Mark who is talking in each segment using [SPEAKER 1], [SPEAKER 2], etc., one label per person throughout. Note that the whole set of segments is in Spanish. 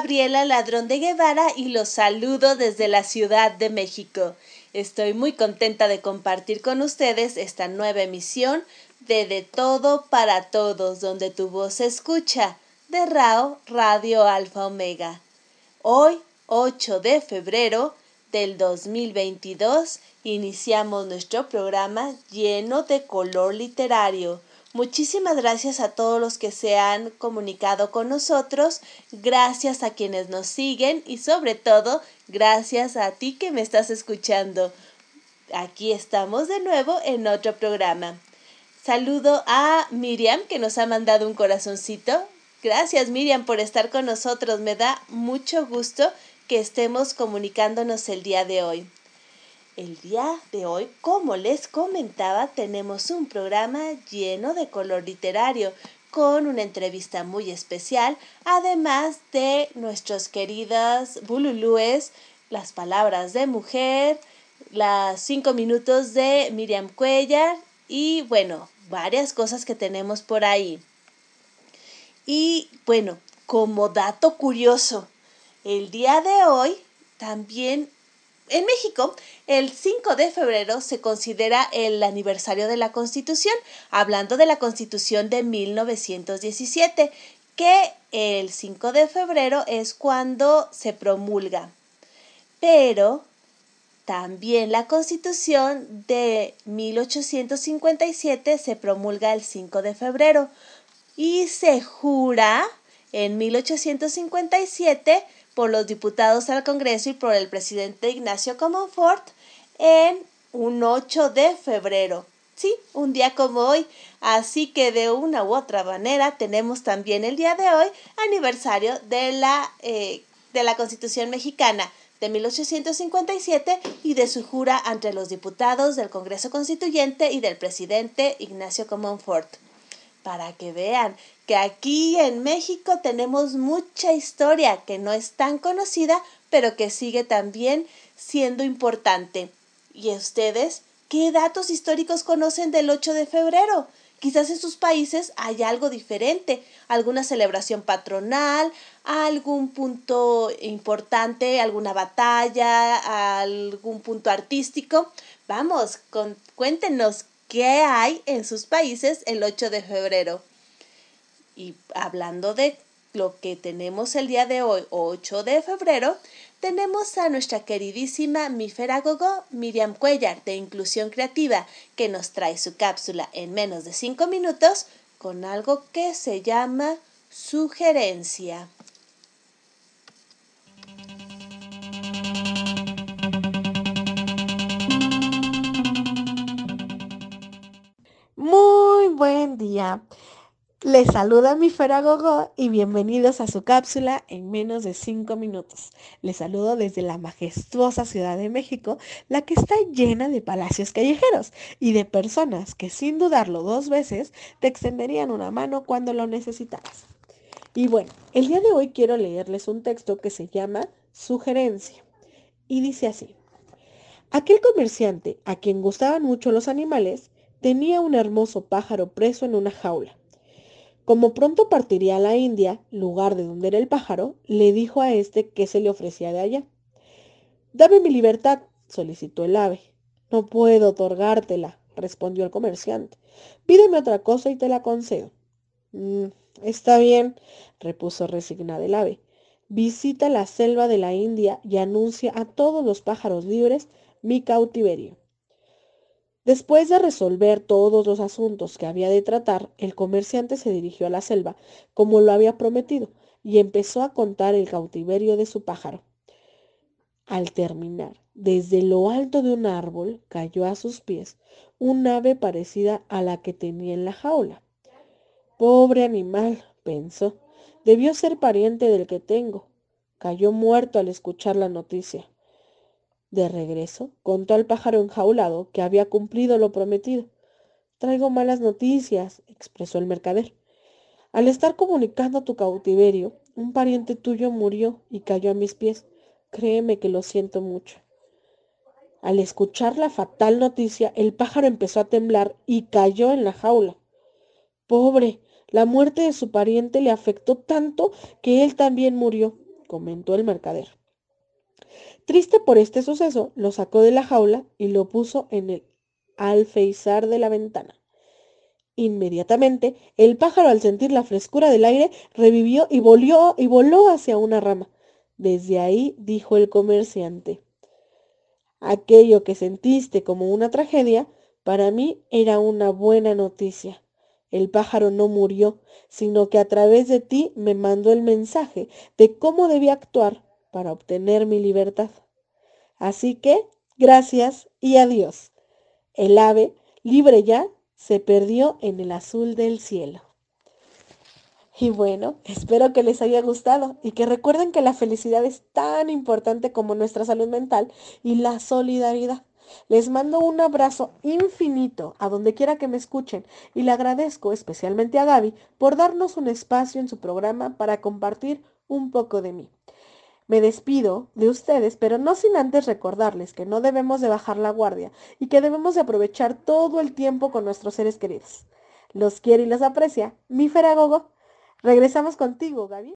[SPEAKER 1] Gabriela Ladrón de Guevara y los saludo desde la Ciudad de México. Estoy muy contenta de compartir con ustedes esta nueva emisión de De Todo para Todos, donde tu voz se escucha, de RAO Radio Alfa Omega. Hoy, 8 de febrero del 2022, iniciamos nuestro programa lleno de color literario Muchísimas gracias a todos los que se han comunicado con nosotros, gracias a quienes nos siguen y sobre todo gracias a ti que me estás escuchando. Aquí estamos de nuevo en otro programa. Saludo a Miriam que nos ha mandado un corazoncito. Gracias Miriam por estar con nosotros. Me da mucho gusto que estemos comunicándonos el día de hoy. El día de hoy, como les comentaba, tenemos un programa lleno de color literario, con una entrevista muy especial, además de nuestros queridas bululúes, las palabras de mujer, las cinco minutos de Miriam Cuellar y bueno, varias cosas que tenemos por ahí. Y bueno, como dato curioso, el día de hoy también en México, el 5 de febrero se considera el aniversario de la Constitución, hablando de la Constitución de 1917, que el 5 de febrero es cuando se promulga. Pero también la Constitución de 1857 se promulga el 5 de febrero y se jura en 1857 por los diputados al Congreso y por el presidente Ignacio Comonfort en un 8 de febrero. Sí, un día como hoy. Así que de una u otra manera tenemos también el día de hoy aniversario de la, eh, de la Constitución mexicana de 1857 y de su jura ante los diputados del Congreso Constituyente y del presidente Ignacio Comonfort. Para que vean que aquí en México tenemos mucha historia que no es tan conocida, pero que sigue también siendo importante. ¿Y ustedes qué datos históricos conocen del 8 de febrero? Quizás en sus países hay algo diferente, alguna celebración patronal, algún punto importante, alguna batalla, algún punto artístico. Vamos, cuéntenos qué hay en sus países el 8 de febrero. Y hablando de lo que tenemos el día de hoy, 8 de febrero, tenemos a nuestra queridísima miferagogo Miriam Cuellar de Inclusión Creativa, que nos trae su cápsula en menos de 5 minutos con algo que se llama sugerencia.
[SPEAKER 2] Buen día. Les saluda mi Feragogo y bienvenidos a su cápsula en menos de 5 minutos. Les saludo desde la majestuosa Ciudad de México, la que está llena de palacios callejeros y de personas que sin dudarlo dos veces te extenderían una mano cuando lo necesitaras. Y bueno, el día de hoy quiero leerles un texto que se llama Sugerencia y dice así. Aquel comerciante a quien gustaban mucho los animales tenía un hermoso pájaro preso en una jaula como pronto partiría a la India, lugar de donde era el pájaro, le dijo a éste que se le ofrecía de allá. Dame mi libertad, solicitó el ave. No puedo otorgártela, respondió el comerciante. Pídeme otra cosa y te la concedo. Mm, está bien, repuso resignada el ave. Visita la selva de la India y anuncia a todos los pájaros libres mi cautiverio. Después de resolver todos los asuntos que había de tratar, el comerciante se dirigió a la selva, como lo había prometido, y empezó a contar el cautiverio de su pájaro. Al terminar, desde lo alto de un árbol cayó a sus pies un ave parecida a la que tenía en la jaula. Pobre animal, pensó, debió ser pariente del que tengo. Cayó muerto al escuchar la noticia. De regreso, contó al pájaro enjaulado que había cumplido lo prometido. Traigo malas noticias, expresó el mercader. Al estar comunicando tu cautiverio, un pariente tuyo murió y cayó a mis pies. Créeme que lo siento mucho. Al escuchar la fatal noticia, el pájaro empezó a temblar y cayó en la jaula. Pobre, La muerte de su pariente le afectó tanto que él también murió, comentó el mercader. Triste por este suceso, lo sacó de la jaula y lo puso en el alfeizar de la ventana. Inmediatamente, el pájaro al sentir la frescura del aire revivió y volvió y voló hacia una rama. Desde ahí dijo el comerciante, aquello que sentiste como una tragedia, para mí era una buena noticia. El pájaro no murió, sino que a través de ti me mandó el mensaje de cómo debía actuar para obtener mi libertad. Así que, gracias y adiós. El ave, libre ya, se perdió en el azul del cielo. Y bueno, espero que les haya gustado y que recuerden que la felicidad es tan importante como nuestra salud mental y la solidaridad. Les mando un abrazo infinito a donde quiera que me escuchen y le agradezco especialmente a Gaby por darnos un espacio en su programa para compartir un poco de mí. Me despido de ustedes, pero no sin antes recordarles que no debemos de bajar la guardia y que debemos de aprovechar todo el tiempo con nuestros seres queridos. Los quiere y los aprecia. Mi Feragogo. Regresamos contigo, Gaby.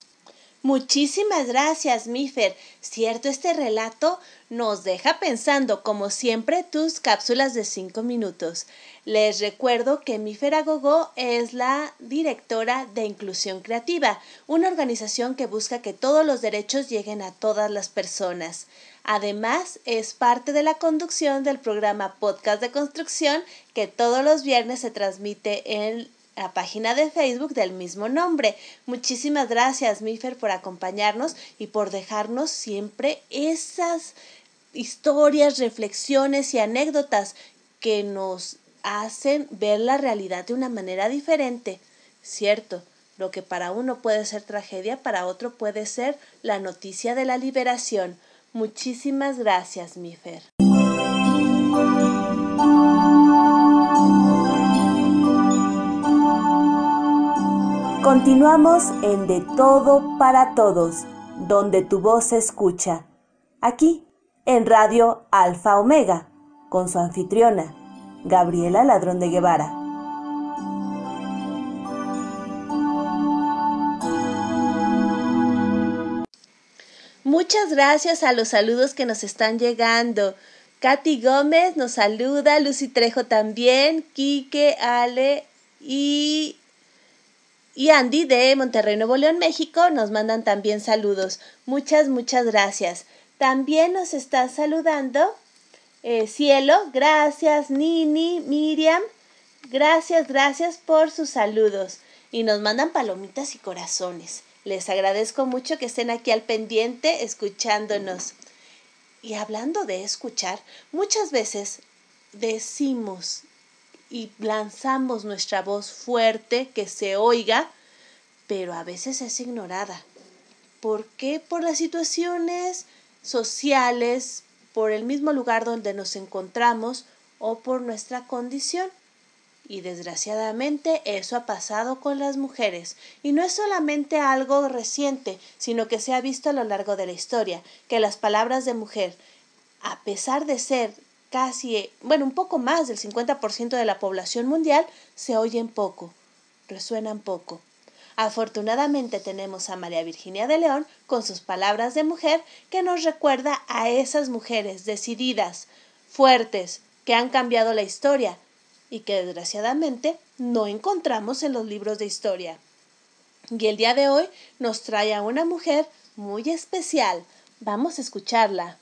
[SPEAKER 1] Muchísimas gracias, Mifer. Cierto, este relato nos deja pensando, como siempre, tus cápsulas de cinco minutos. Les recuerdo que Mifer Agogó es la directora de Inclusión Creativa, una organización que busca que todos los derechos lleguen a todas las personas. Además, es parte de la conducción del programa Podcast de Construcción que todos los viernes se transmite en la página de Facebook del mismo nombre. Muchísimas gracias, Mifer, por acompañarnos y por dejarnos siempre esas historias, reflexiones y anécdotas que nos hacen ver la realidad de una manera diferente. Cierto, lo que para uno puede ser tragedia, para otro puede ser la noticia de la liberación. Muchísimas gracias, Mifer. Continuamos en De Todo para Todos, donde tu voz se escucha. Aquí, en Radio Alfa Omega, con su anfitriona, Gabriela Ladrón de Guevara. Muchas gracias a los saludos que nos están llegando. Katy Gómez nos saluda, Lucy Trejo también, Quique, Ale y y Andy de Monterrey, Nuevo León, México, nos mandan también saludos. Muchas, muchas gracias. También nos está saludando eh, Cielo. Gracias, Nini, Miriam. Gracias, gracias por sus saludos. Y nos mandan palomitas y corazones. Les agradezco mucho que estén aquí al pendiente escuchándonos. Y hablando de escuchar, muchas veces decimos y lanzamos nuestra voz fuerte que se oiga, pero a veces es ignorada. ¿Por qué? Por las situaciones sociales, por el mismo lugar donde nos encontramos o por nuestra condición. Y desgraciadamente eso ha pasado con las mujeres. Y no es solamente algo reciente, sino que se ha visto a lo largo de la historia, que las palabras de mujer, a pesar de ser casi, bueno, un poco más del 50% de la población mundial, se oyen poco, resuenan poco. Afortunadamente tenemos a María Virginia de León con sus palabras de mujer que nos recuerda a esas mujeres decididas, fuertes, que han cambiado la historia y que desgraciadamente no encontramos en los libros de historia. Y el día de hoy nos trae a una mujer muy especial. Vamos a escucharla.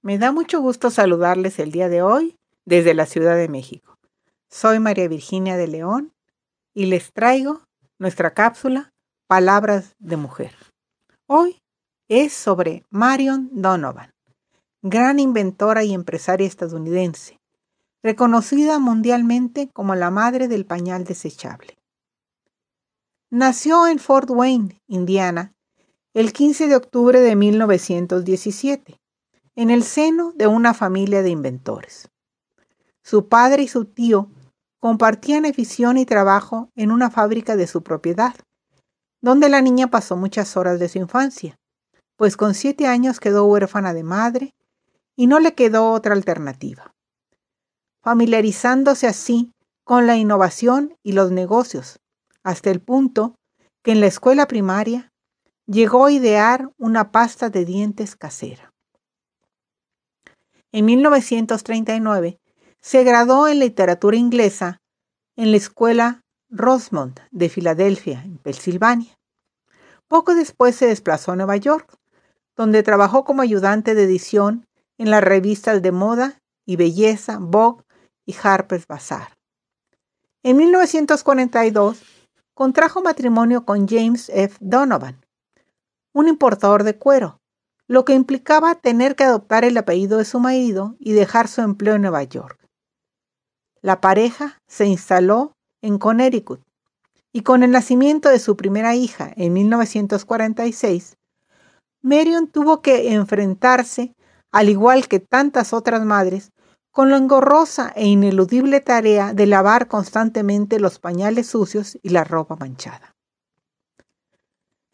[SPEAKER 3] Me da mucho gusto saludarles el día de hoy desde la Ciudad de México. Soy María Virginia de León y les traigo nuestra cápsula Palabras de Mujer. Hoy es sobre Marion Donovan, gran inventora y empresaria estadounidense, reconocida mundialmente como la madre del pañal desechable. Nació en Fort Wayne, Indiana, el 15 de octubre de 1917 en el seno de una familia de inventores. Su padre y su tío compartían afición y trabajo en una fábrica de su propiedad, donde la niña pasó muchas horas de su infancia. pues con siete años quedó huérfana de madre y no le quedó otra alternativa. Familiarizándose así con la innovación y los negocios, hasta el punto que en la escuela primaria llegó a idear una pasta de dientes casera. En 1939 se graduó en literatura inglesa en la escuela Rosemont de Filadelfia, en Pensilvania. Poco después se desplazó a Nueva York, donde trabajó como ayudante de edición en las revistas de moda y belleza Vogue y Harper's Bazaar. En 1942 contrajo matrimonio con James F. Donovan, un importador de cuero, lo que implicaba tener que adoptar el apellido de su marido y dejar su empleo en Nueva York. La pareja se instaló en Connecticut y con el nacimiento de su primera hija en 1946, Marion tuvo que enfrentarse, al igual que tantas otras madres, con la engorrosa e ineludible tarea de lavar constantemente los pañales sucios y la ropa manchada.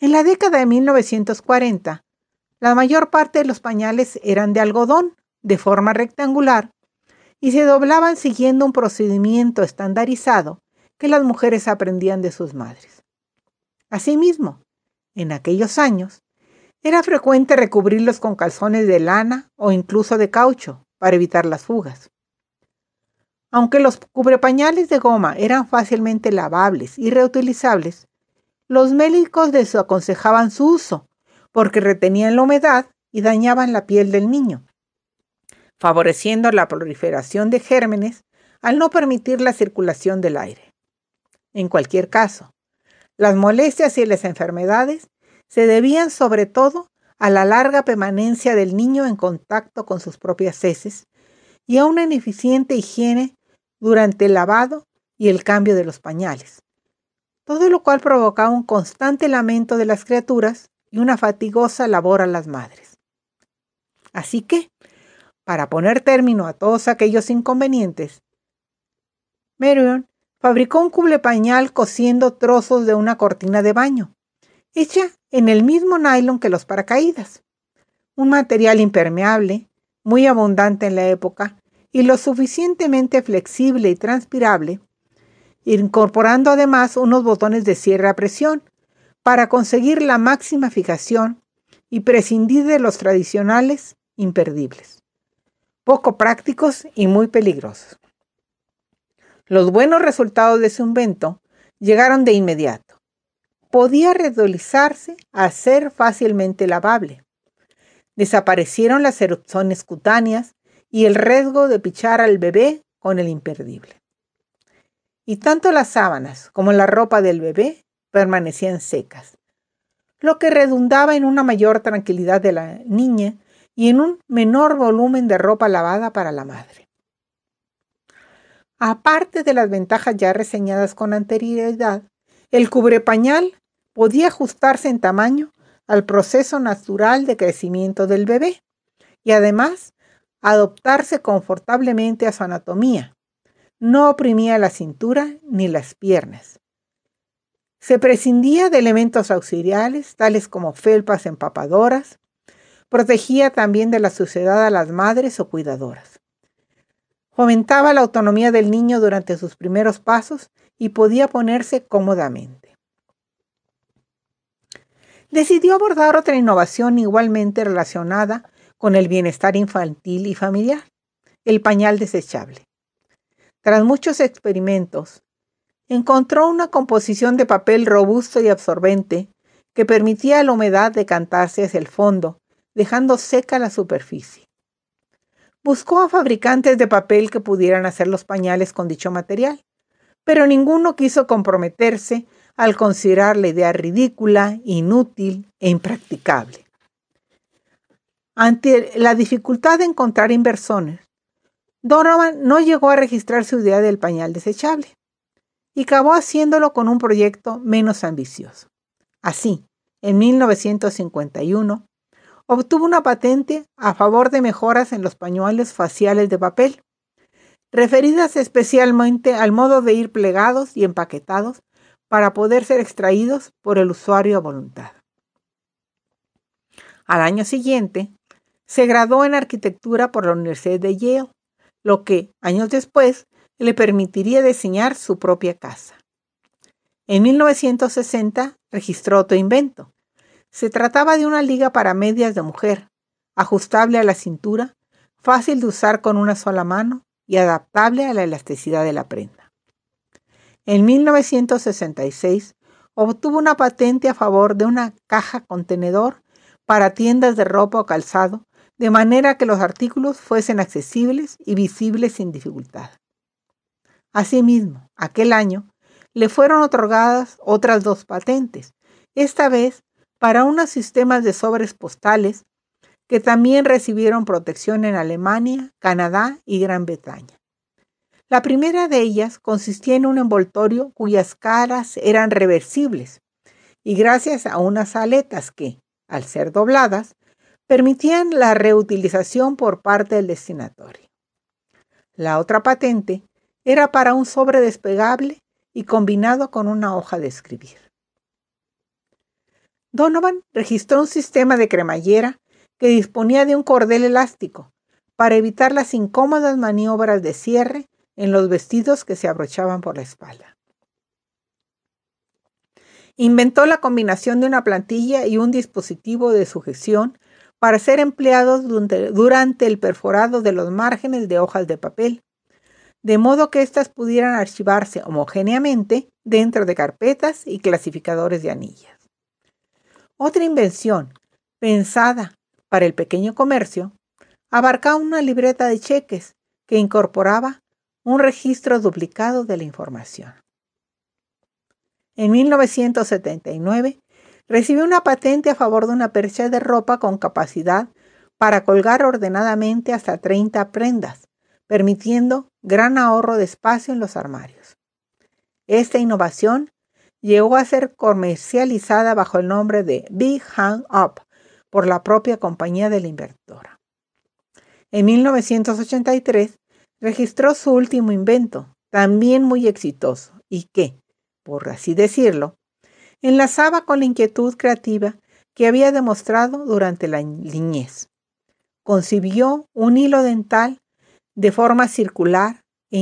[SPEAKER 3] En la década de 1940, la mayor parte de los pañales eran de algodón, de forma rectangular, y se doblaban siguiendo un procedimiento estandarizado que las mujeres aprendían de sus madres. Asimismo, en aquellos años, era frecuente recubrirlos con calzones de lana o incluso de caucho, para evitar las fugas. Aunque los cubrepañales de goma eran fácilmente lavables y reutilizables, los médicos desaconsejaban su uso porque retenían la humedad y dañaban la piel del niño, favoreciendo la proliferación de gérmenes al no permitir la circulación del aire. En cualquier caso, las molestias y las enfermedades se debían sobre todo a la larga permanencia del niño en contacto con sus propias heces y a una ineficiente higiene durante el lavado y el cambio de los pañales, todo lo cual provocaba un constante lamento de las criaturas y una fatigosa labor a las madres. Así que, para poner término a todos aquellos inconvenientes, Marion fabricó un cuble pañal cosiendo trozos de una cortina de baño, hecha en el mismo nylon que los paracaídas, un material impermeable, muy abundante en la época y lo suficientemente flexible y transpirable, incorporando además unos botones de cierre a presión para conseguir la máxima fijación y prescindir de los tradicionales imperdibles, poco prácticos y muy peligrosos. Los buenos resultados de su invento llegaron de inmediato. Podía redolizarse a ser fácilmente lavable. Desaparecieron las erupciones cutáneas y el riesgo de pichar al bebé con el imperdible. Y tanto las sábanas como la ropa del bebé permanecían secas, lo que redundaba en una mayor tranquilidad de la niña y en un menor volumen de ropa lavada para la madre. Aparte de las ventajas ya reseñadas con anterioridad, el cubrepañal podía ajustarse en tamaño al proceso natural de crecimiento del bebé y además adoptarse confortablemente a su anatomía. No oprimía la cintura ni las piernas. Se prescindía de elementos auxiliares tales como felpas empapadoras. Protegía también de la suciedad a las madres o cuidadoras. Fomentaba la autonomía del niño durante sus primeros pasos y podía ponerse cómodamente. Decidió abordar otra innovación igualmente relacionada con el bienestar infantil y familiar, el pañal desechable. Tras muchos experimentos, encontró una composición de papel robusto y absorbente que permitía a la humedad decantarse hacia el fondo, dejando seca la superficie. Buscó a fabricantes de papel que pudieran hacer los pañales con dicho material, pero ninguno quiso comprometerse al considerar la idea ridícula, inútil e impracticable. Ante la dificultad de encontrar inversores, Donovan no llegó a registrar su idea del pañal desechable y acabó haciéndolo con un proyecto menos ambicioso. Así, en 1951, obtuvo una patente a favor de mejoras en los pañuelos faciales de papel, referidas especialmente al modo de ir plegados y empaquetados para poder ser extraídos por el usuario a voluntad. Al año siguiente, se graduó en arquitectura por la Universidad de Yale, lo que, años después, le permitiría diseñar su propia casa. En 1960 registró otro invento. Se trataba de una liga para medias de mujer, ajustable a la cintura, fácil de usar con una sola mano y adaptable a la elasticidad de la prenda. En 1966 obtuvo una patente a favor de una caja contenedor para tiendas de ropa o calzado, de manera que los artículos fuesen accesibles y visibles sin dificultad. Asimismo, aquel año le fueron otorgadas otras dos patentes, esta vez para unos sistemas de sobres postales que también recibieron protección en Alemania, Canadá y Gran Bretaña. La primera de ellas consistía en un envoltorio cuyas caras eran reversibles y gracias a unas aletas que, al ser dobladas, permitían la reutilización por parte del destinatorio. La otra patente era para un sobre despegable y combinado con una hoja de escribir. Donovan registró un sistema de cremallera que disponía de un cordel elástico para evitar las incómodas maniobras de cierre en los vestidos que se abrochaban por la espalda. Inventó la combinación de una plantilla y un dispositivo de sujeción para ser empleados durante el perforado de los márgenes de hojas de papel, de modo que éstas pudieran archivarse homogéneamente dentro de carpetas y clasificadores de anillas. Otra invención, pensada para el pequeño comercio, abarcaba una libreta de cheques que incorporaba un registro duplicado de la información. En 1979 recibió una patente a favor de una percha de ropa con capacidad para colgar ordenadamente hasta 30 prendas, permitiendo gran ahorro de espacio en los armarios. Esta innovación llegó a ser comercializada bajo el nombre de Big Hang Up por la propia compañía de la inventora. En 1983 registró su último invento, también muy exitoso, y que, por así decirlo, enlazaba con la inquietud creativa que había demostrado durante la niñez. Concibió un hilo dental de forma circular e,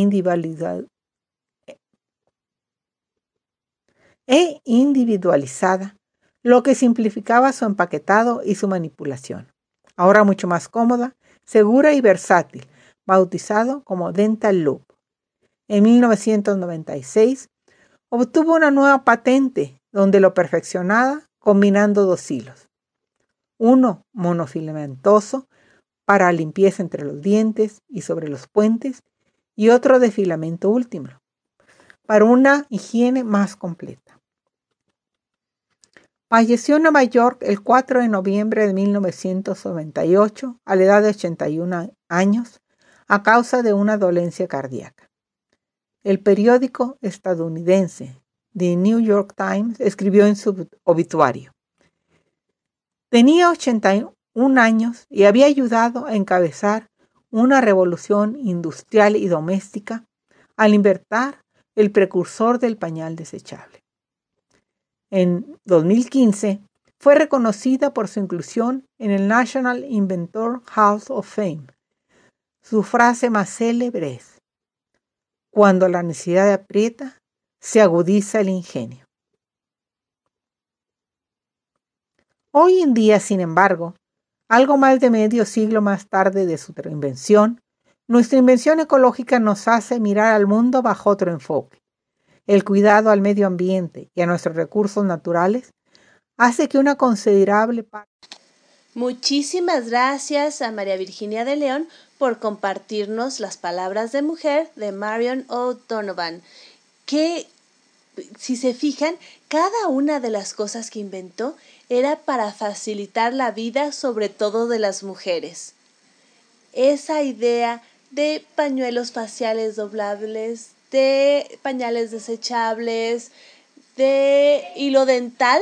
[SPEAKER 3] e individualizada, lo que simplificaba su empaquetado y su manipulación. Ahora mucho más cómoda, segura y versátil, bautizado como Dental Loop. En 1996 obtuvo una nueva patente donde lo perfeccionaba combinando dos hilos. Uno monofilamentoso para limpieza entre los dientes y sobre los puentes y otro de filamento último para una higiene más completa. Falleció en Nueva York el 4 de noviembre de 1998 a la edad de 81 años a causa de una dolencia cardíaca. El periódico estadounidense The New York Times escribió en su obituario. Tenía 81 años y había ayudado a encabezar una revolución industrial y doméstica al invertir el precursor del pañal desechable. En 2015 fue reconocida por su inclusión en el National Inventor Hall of Fame. Su frase más célebre es, cuando la necesidad aprieta, se agudiza el ingenio. Hoy en día, sin embargo, algo más de medio siglo más tarde de su invención, nuestra invención ecológica nos hace mirar al mundo bajo otro enfoque. El cuidado al medio ambiente y a nuestros recursos naturales hace que una considerable parte...
[SPEAKER 1] Muchísimas gracias a María Virginia de León por compartirnos las palabras de mujer de Marion O'Donovan que, si se fijan, cada una de las cosas que inventó era para facilitar la vida sobre todo de las mujeres. Esa idea de pañuelos faciales doblables, de pañales desechables, de hilo dental,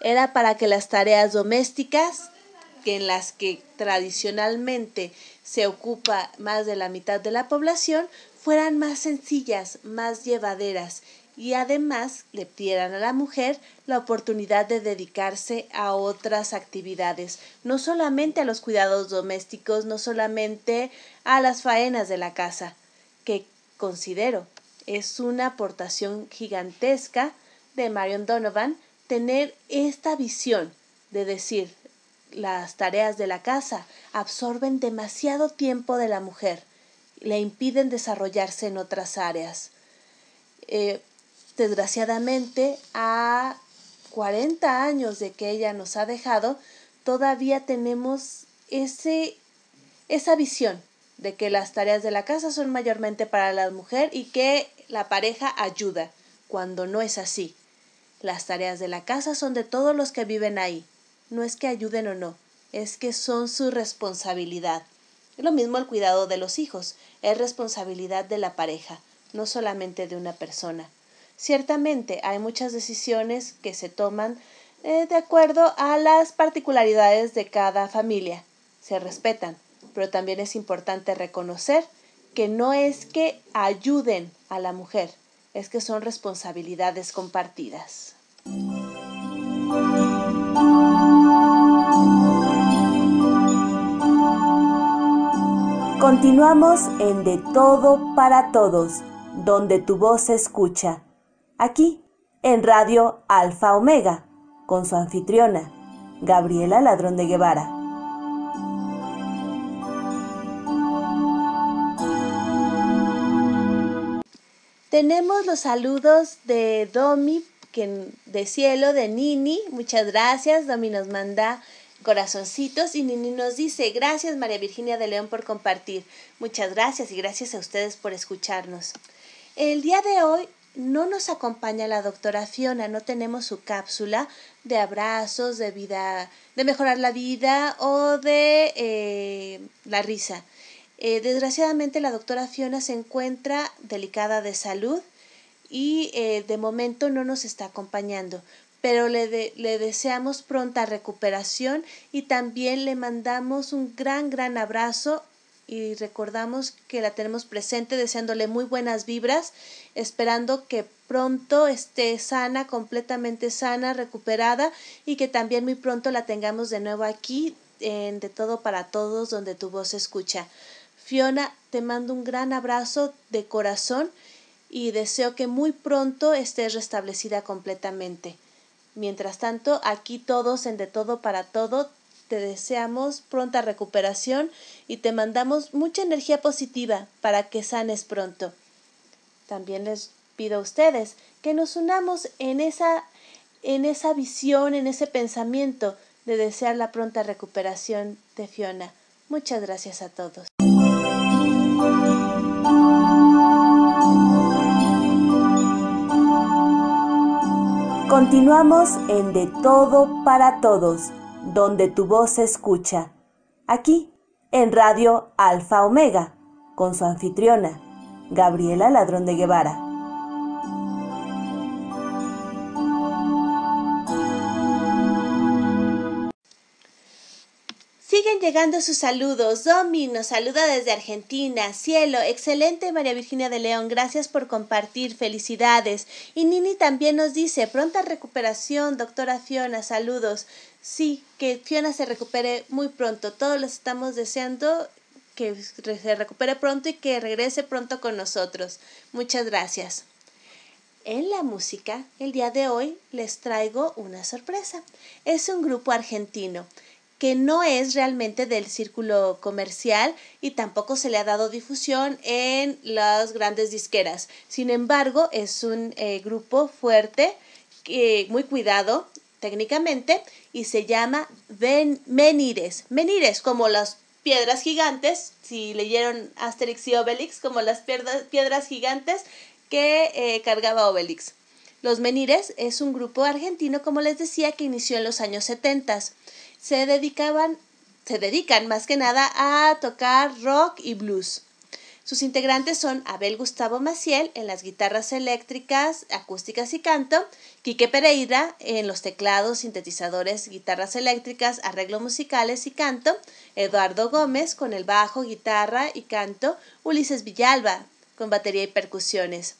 [SPEAKER 1] era para que las tareas domésticas, que en las que tradicionalmente se ocupa más de la mitad de la población, fueran más sencillas, más llevaderas y además le dieran a la mujer la oportunidad de dedicarse a otras actividades, no solamente a los cuidados domésticos, no solamente a las faenas de la casa, que considero es una aportación gigantesca de Marion Donovan tener esta visión de decir las tareas de la casa absorben demasiado tiempo de la mujer, le impiden desarrollarse en otras áreas. Eh, desgraciadamente, a 40 años de que ella nos ha dejado, todavía tenemos ese, esa visión de que las tareas de la casa son mayormente para la mujer y que la pareja ayuda, cuando no es así. Las tareas de la casa son de todos los que viven ahí. No es que ayuden o no, es que son su responsabilidad. Lo mismo el cuidado de los hijos, es responsabilidad de la pareja, no solamente de una persona. Ciertamente hay muchas decisiones que se toman eh, de acuerdo a las particularidades de cada familia. Se respetan, pero también es importante reconocer que no es que ayuden a la mujer, es que son responsabilidades compartidas. Continuamos en De Todo para Todos, donde tu voz se escucha. Aquí, en Radio Alfa Omega, con su anfitriona, Gabriela Ladrón de Guevara. Tenemos los saludos de Domi, que, de cielo, de Nini. Muchas gracias. Domi nos manda corazoncitos y Nini nos dice, gracias María Virginia de León por compartir. Muchas gracias y gracias a ustedes por escucharnos. El día de hoy no nos acompaña la doctora Fiona, no tenemos su cápsula de abrazos, de vida, de mejorar la vida o de eh, la risa. Eh, desgraciadamente la doctora Fiona se encuentra delicada de salud y eh, de momento no nos está acompañando, pero le, le deseamos pronta recuperación y también le mandamos un gran, gran abrazo y recordamos que la tenemos presente deseándole muy buenas vibras, esperando que pronto esté sana, completamente sana, recuperada y que también muy pronto la tengamos de nuevo aquí en De Todo para Todos donde tu voz se escucha. Fiona, te mando un gran abrazo de corazón y deseo que muy pronto estés restablecida completamente. Mientras tanto, aquí todos en De Todo para Todo te deseamos pronta recuperación y te mandamos mucha energía positiva para que sanes pronto. También les pido a ustedes que nos unamos en esa en esa visión, en ese pensamiento de desear la pronta recuperación de Fiona. Muchas gracias a todos. Continuamos en De Todo para Todos, donde tu voz se escucha. Aquí, en Radio Alfa Omega, con su anfitriona, Gabriela Ladrón de Guevara. Siguen llegando sus saludos. Domi nos saluda desde Argentina. Cielo, excelente María Virginia de León. Gracias por compartir. Felicidades. Y Nini también nos dice, pronta recuperación, doctora Fiona. Saludos. Sí, que Fiona se recupere muy pronto. Todos los estamos deseando que se recupere pronto y que regrese pronto con nosotros. Muchas gracias. En la música, el día de hoy les traigo una sorpresa. Es un grupo argentino que no es realmente del círculo comercial y tampoco se le ha dado difusión en las grandes disqueras. Sin embargo, es un eh, grupo fuerte, muy cuidado técnicamente y se llama Menires. Menires, como las piedras gigantes, si leyeron Asterix y Obelix, como las piedras gigantes que eh, cargaba Obelix. Los Menires es un grupo argentino, como les decía, que inició en los años 70 se dedicaban, se dedican más que nada a tocar rock y blues. Sus integrantes son Abel Gustavo Maciel en las guitarras eléctricas, acústicas y canto, Quique Pereira en los teclados, sintetizadores, guitarras eléctricas, arreglos musicales y canto, Eduardo Gómez con el bajo, guitarra y canto, Ulises Villalba con batería y percusiones.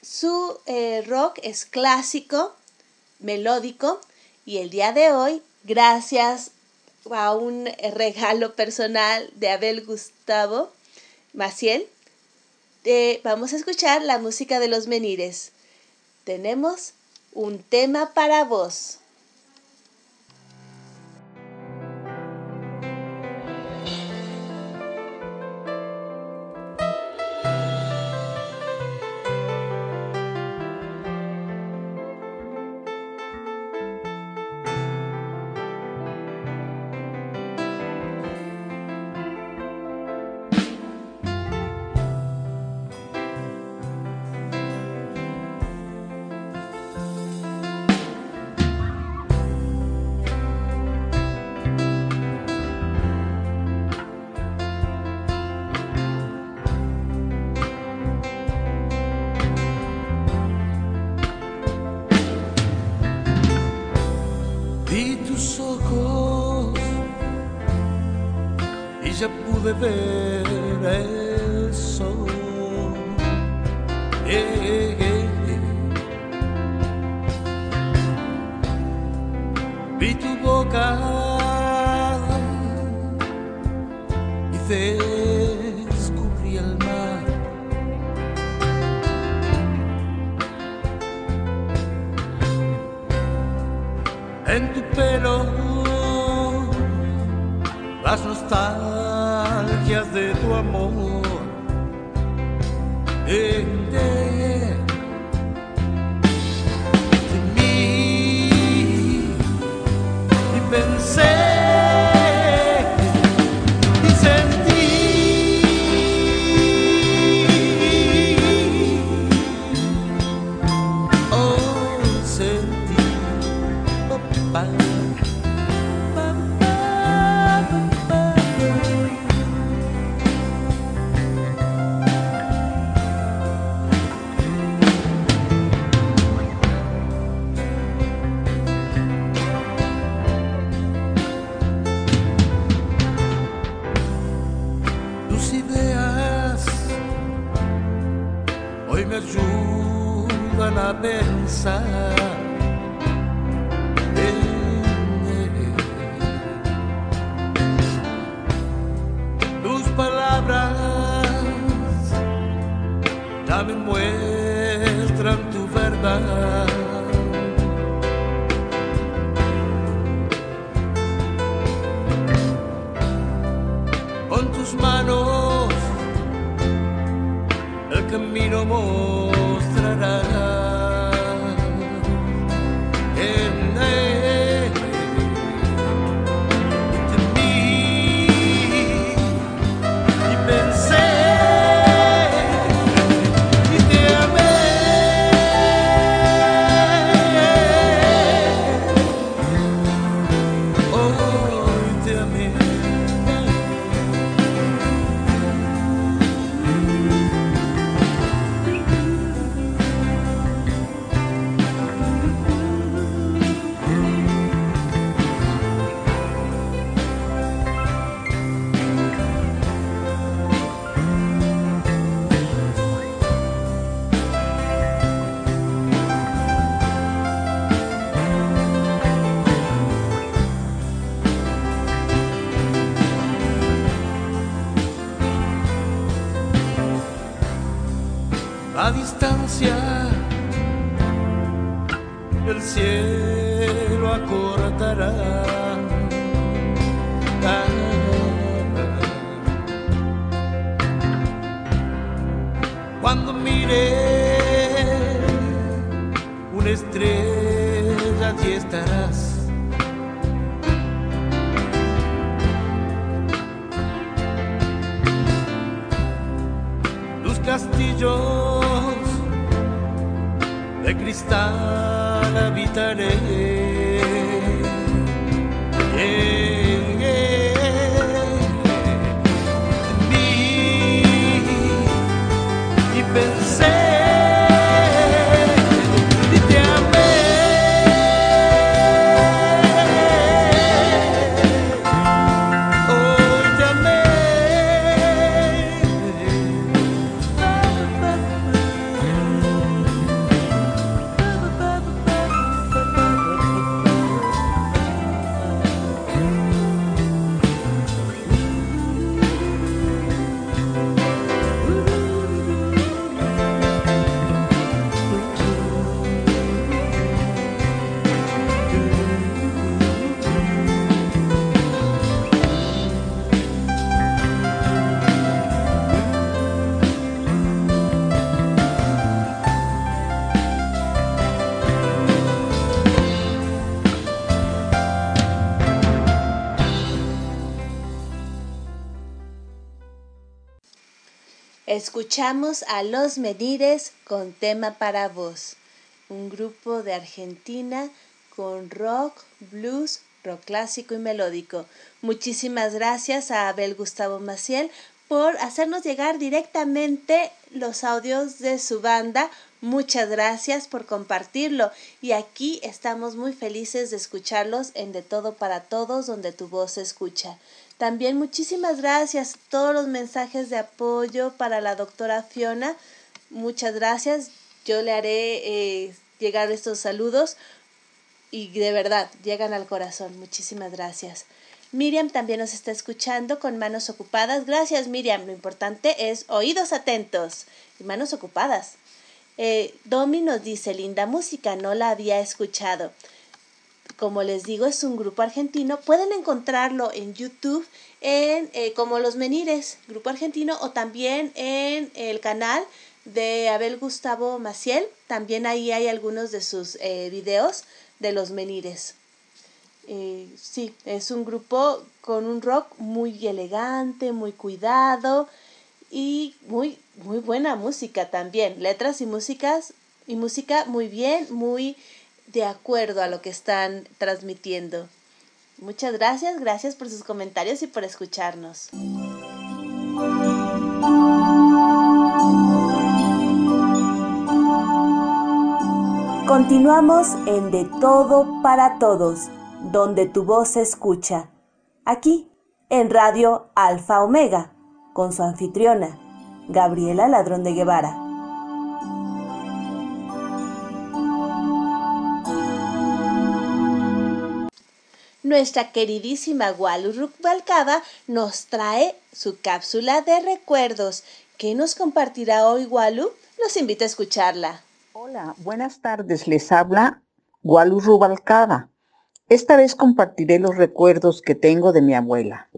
[SPEAKER 4] su eh, rock es clásico, melódico y el día de hoy, gracias a un regalo personal de Abel Gustavo Maciel, eh, vamos a escuchar la música de los menires. Tenemos un tema para vos. castillos de cristal habitaré.
[SPEAKER 1] Escuchamos a Los Menires con tema para voz, un grupo de Argentina con rock, blues, rock clásico y melódico. Muchísimas gracias a Abel Gustavo Maciel por hacernos llegar directamente los audios de su banda. Muchas gracias por compartirlo y aquí estamos muy felices de escucharlos en De Todo para Todos, donde tu voz se escucha. También muchísimas gracias todos los mensajes de apoyo para la doctora Fiona. Muchas gracias. Yo le haré eh, llegar estos saludos y de verdad llegan al corazón. Muchísimas gracias. Miriam también nos está escuchando con manos ocupadas. Gracias Miriam. Lo importante es oídos atentos y manos ocupadas. Eh, Domi nos dice, linda música, no la había escuchado. Como les digo, es un grupo argentino. Pueden encontrarlo en YouTube en eh, como Los Menires, grupo argentino, o también en el canal de Abel Gustavo Maciel. También ahí hay algunos de sus eh, videos de Los Menires. Eh, sí, es un grupo con un rock muy elegante, muy cuidado y muy, muy buena música también. Letras y músicas y música muy bien, muy de acuerdo a lo que están transmitiendo. Muchas gracias, gracias por sus comentarios y por escucharnos. Continuamos en De Todo para Todos donde tu voz se escucha, aquí en Radio Alfa Omega, con su anfitriona, Gabriela Ladrón de Guevara. Nuestra queridísima Walu Rukbalcaba nos trae su cápsula de recuerdos. ¿Qué nos compartirá hoy Walu? Los invito a escucharla.
[SPEAKER 5] Hola, buenas tardes. Les habla Walu Rubalcaba. Esta vez compartiré los recuerdos que tengo de mi abuela.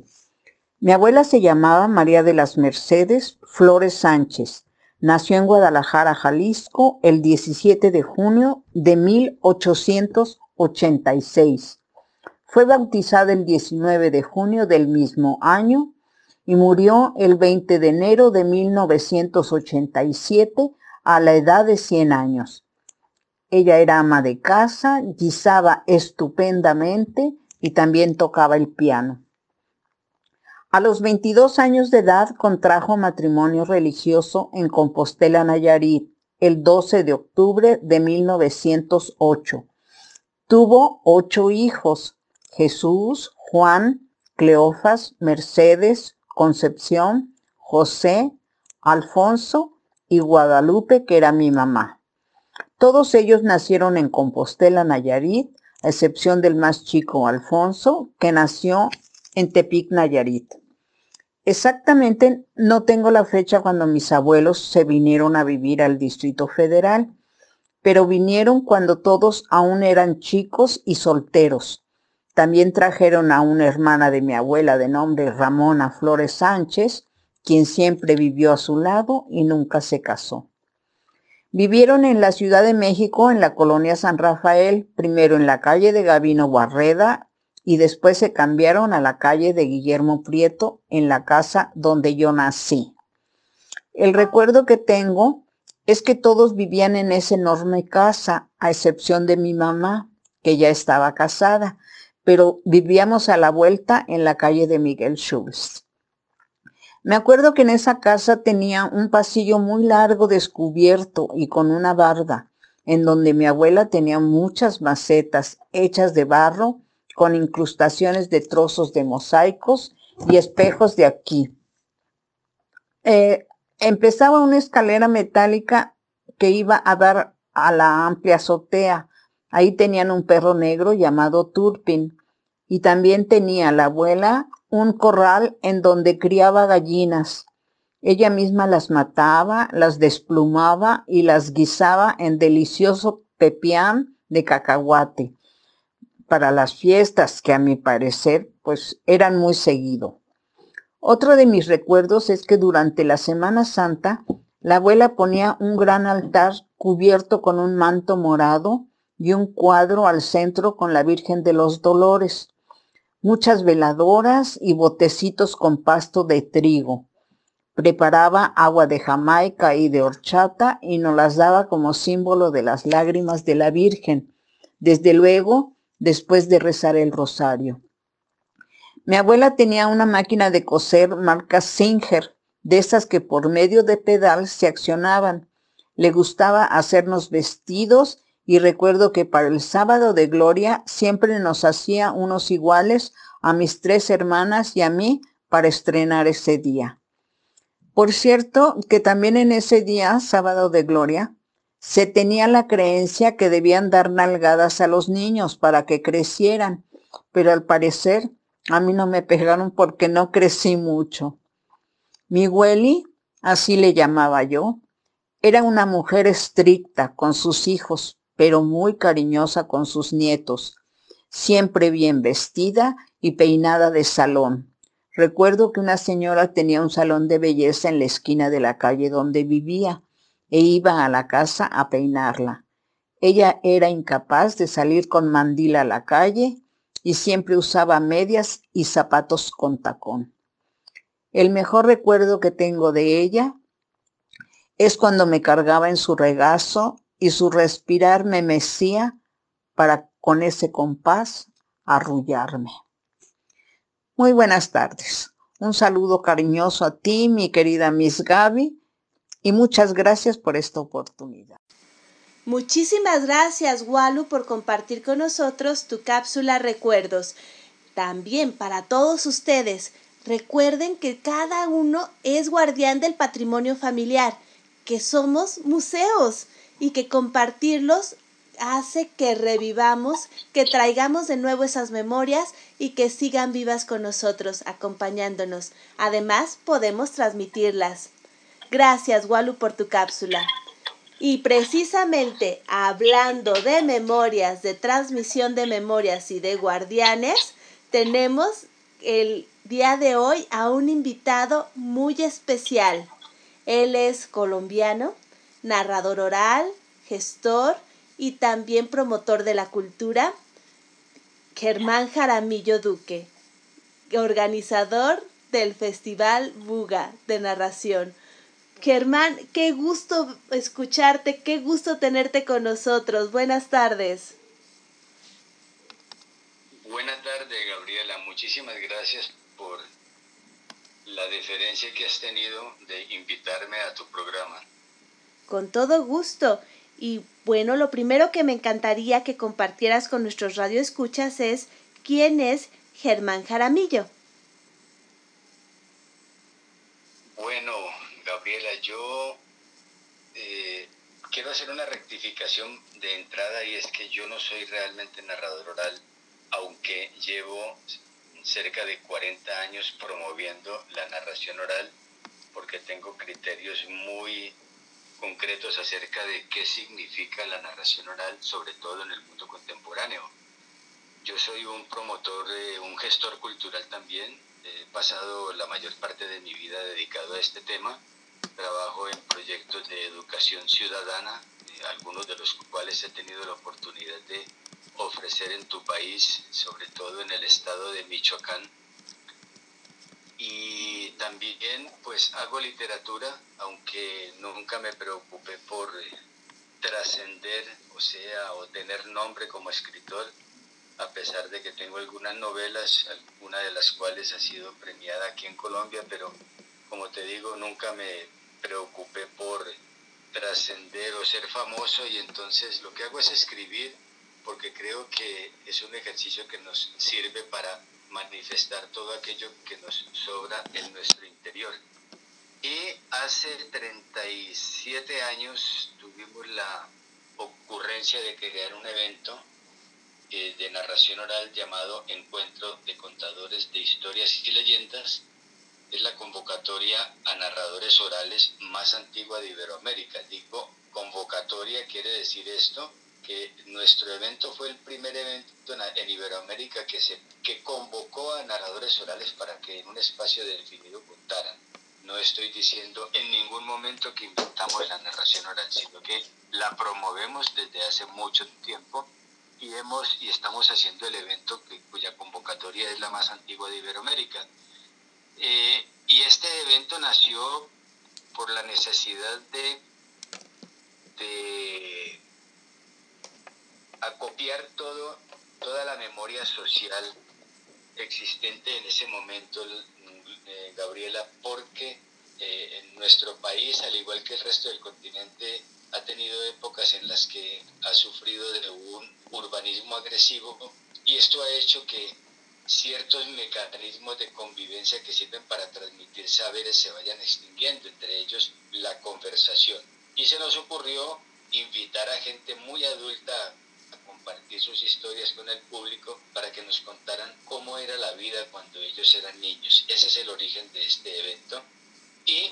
[SPEAKER 5] Mi abuela se llamaba María de las Mercedes Flores Sánchez. Nació en Guadalajara, Jalisco, el 17 de junio de 1886. Fue bautizada el 19 de junio del mismo año y murió el 20 de enero de 1987 a la edad de 100 años. Ella era ama de casa, guisaba estupendamente y también tocaba el piano. A los 22 años de edad contrajo matrimonio religioso en Compostela, Nayarit, el 12 de octubre de 1908. Tuvo ocho hijos, Jesús, Juan, Cleofas, Mercedes, Concepción, José, Alfonso y Guadalupe, que era mi mamá. Todos ellos nacieron en Compostela, Nayarit, a excepción del más chico, Alfonso, que nació en Tepic, Nayarit. Exactamente no tengo la fecha cuando mis abuelos se vinieron a vivir al Distrito Federal, pero vinieron cuando todos aún eran chicos y solteros. También trajeron a una hermana de mi abuela de nombre Ramona Flores Sánchez, quien siempre vivió a su lado y nunca se casó. Vivieron en la Ciudad de México, en la colonia San Rafael, primero en la calle de Gavino Barreda y después se cambiaron a la calle de Guillermo Prieto, en la casa donde yo nací. El recuerdo que tengo es que todos vivían en esa enorme casa, a excepción de mi mamá, que ya estaba casada, pero vivíamos a la vuelta en la calle de Miguel Schultz. Me acuerdo que en esa casa tenía un pasillo muy largo descubierto y con una barda, en donde mi abuela tenía muchas macetas hechas de barro con incrustaciones de trozos de mosaicos y espejos de aquí. Eh, empezaba una escalera metálica que iba a dar a la amplia azotea. Ahí tenían un perro negro llamado Turpin y también tenía la abuela un corral en donde criaba gallinas. Ella misma las mataba, las desplumaba y las guisaba en delicioso pepián de cacahuate para las fiestas que a mi parecer pues eran muy seguido. Otro de mis recuerdos es que durante la Semana Santa la abuela ponía un gran altar cubierto con un manto morado y un cuadro al centro con la Virgen de los Dolores muchas veladoras y botecitos con pasto de trigo. Preparaba agua de Jamaica y de horchata y nos las daba como símbolo de las lágrimas de la Virgen, desde luego después de rezar el rosario. Mi abuela tenía una máquina de coser marca Singer, de esas que por medio de pedal se accionaban. Le gustaba hacernos vestidos y recuerdo que para el sábado de gloria siempre nos hacía unos iguales a mis tres hermanas y a mí para estrenar ese día. Por cierto, que también en ese día, sábado de gloria, se tenía la creencia que debían dar nalgadas a los niños para que crecieran, pero al parecer a mí no me pegaron porque no crecí mucho. Mi Welly, así le llamaba yo, era una mujer estricta con sus hijos, pero muy cariñosa con sus nietos, siempre bien vestida y peinada de salón. Recuerdo que una señora tenía un salón de belleza en la esquina de la calle donde vivía e iba a la casa a peinarla. Ella era incapaz de salir con mandil a la calle y siempre usaba medias y zapatos con tacón. El mejor recuerdo que tengo de ella es cuando me cargaba en su regazo y su respirar me mecía para con ese compás arrullarme. Muy buenas tardes. Un saludo cariñoso a ti, mi querida Miss Gaby, y muchas gracias por esta oportunidad.
[SPEAKER 1] Muchísimas gracias, Walu, por compartir con nosotros tu cápsula Recuerdos. También para todos ustedes, recuerden que cada uno es guardián del patrimonio familiar, que somos museos y que compartirlos hace que revivamos, que traigamos de nuevo esas memorias y que sigan vivas con nosotros, acompañándonos. Además, podemos transmitirlas. Gracias, Walu, por tu cápsula. Y precisamente hablando de memorias, de transmisión de memorias y de guardianes, tenemos el día de hoy a un invitado muy especial. Él es colombiano, narrador oral, gestor y también promotor de la cultura, Germán Jaramillo Duque, organizador del Festival Buga de Narración. Germán, qué gusto escucharte, qué gusto tenerte con nosotros. Buenas tardes.
[SPEAKER 6] Buenas tardes, Gabriela. Muchísimas gracias por la deferencia que has tenido de invitarme a tu programa.
[SPEAKER 1] Con todo gusto. Y bueno, lo primero que me encantaría que compartieras con nuestros radioescuchas es quién es Germán Jaramillo.
[SPEAKER 6] Bueno, Gabriela, yo eh, quiero hacer una rectificación de entrada y es que yo no soy realmente narrador oral, aunque llevo cerca de 40 años promoviendo la narración oral porque tengo criterios muy concretos acerca de qué significa la narración oral, sobre todo en el mundo contemporáneo. Yo soy un promotor, un gestor cultural también. He pasado la mayor parte de mi vida dedicado a este tema. Trabajo en proyectos de educación ciudadana, eh, algunos de los cuales he tenido la oportunidad de ofrecer en tu país, sobre todo en el estado de Michoacán, y también pues hago literatura, aunque nunca me preocupé por eh, trascender, o sea, o tener nombre como escritor, a pesar de que tengo algunas novelas, una de las cuales ha sido premiada aquí en Colombia, pero como te digo, nunca me preocupé por trascender o ser famoso y entonces lo que hago es escribir porque creo que es un ejercicio que nos sirve para manifestar todo aquello que nos sobra en nuestro interior. Y hace 37 años tuvimos la ocurrencia de crear un evento eh, de narración oral llamado Encuentro de Contadores de Historias y Leyendas. Es la convocatoria a narradores orales más antigua de Iberoamérica. Digo convocatoria quiere decir esto, que nuestro evento fue el primer evento en Iberoamérica que, se, que convocó a narradores orales para que en un espacio definido contaran. No estoy diciendo en ningún momento que inventamos la narración oral, sino que la promovemos desde hace mucho tiempo y, hemos, y estamos haciendo el evento que, cuya convocatoria es la más antigua de Iberoamérica. Eh, y este evento nació por la necesidad de, de acopiar todo, toda la memoria social existente en ese momento, eh, Gabriela, porque eh, en nuestro país, al igual que el resto del continente, ha tenido épocas en las que ha sufrido de un urbanismo agresivo y esto ha hecho que ciertos mecanismos de convivencia que sirven para transmitir saberes se vayan extinguiendo, entre ellos la conversación. Y se nos ocurrió invitar a gente muy adulta a compartir sus historias con el público para que nos contaran cómo era la vida cuando ellos eran niños. Ese es el origen de este evento. Y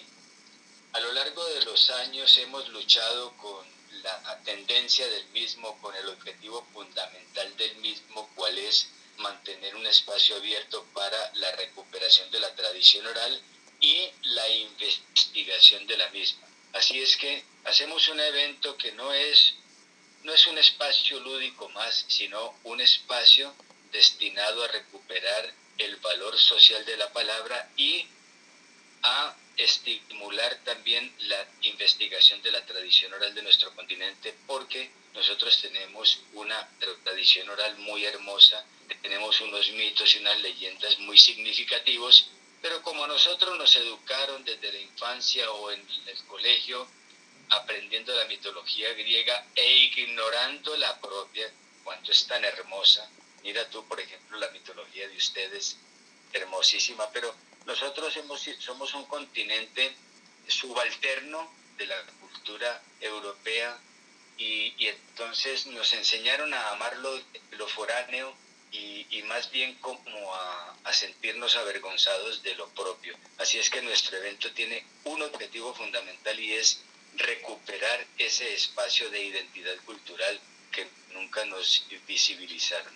[SPEAKER 6] a lo largo de los años hemos luchado con la tendencia del mismo, con el objetivo fundamental del mismo, cuál es mantener un espacio abierto para la recuperación de la tradición oral y la investigación de la misma. Así es que hacemos un evento que no es, no es un espacio lúdico más, sino un espacio destinado a recuperar el valor social de la palabra y a estimular también la investigación de la tradición oral de nuestro continente porque nosotros tenemos una tradición oral muy hermosa, tenemos unos mitos y unas leyendas muy significativos, pero como nosotros nos educaron desde la infancia o en el colegio, aprendiendo la mitología griega e ignorando la propia, cuanto es tan hermosa. Mira tú, por ejemplo, la mitología de ustedes, hermosísima, pero nosotros hemos, somos un continente subalterno de la cultura europea y, entonces nos enseñaron a amar lo, foráneo y, más bien como a, a, sentirnos avergonzados de lo propio. Así es que nuestro evento tiene un objetivo fundamental y es recuperar ese espacio de identidad cultural que nunca nos visibilizaron.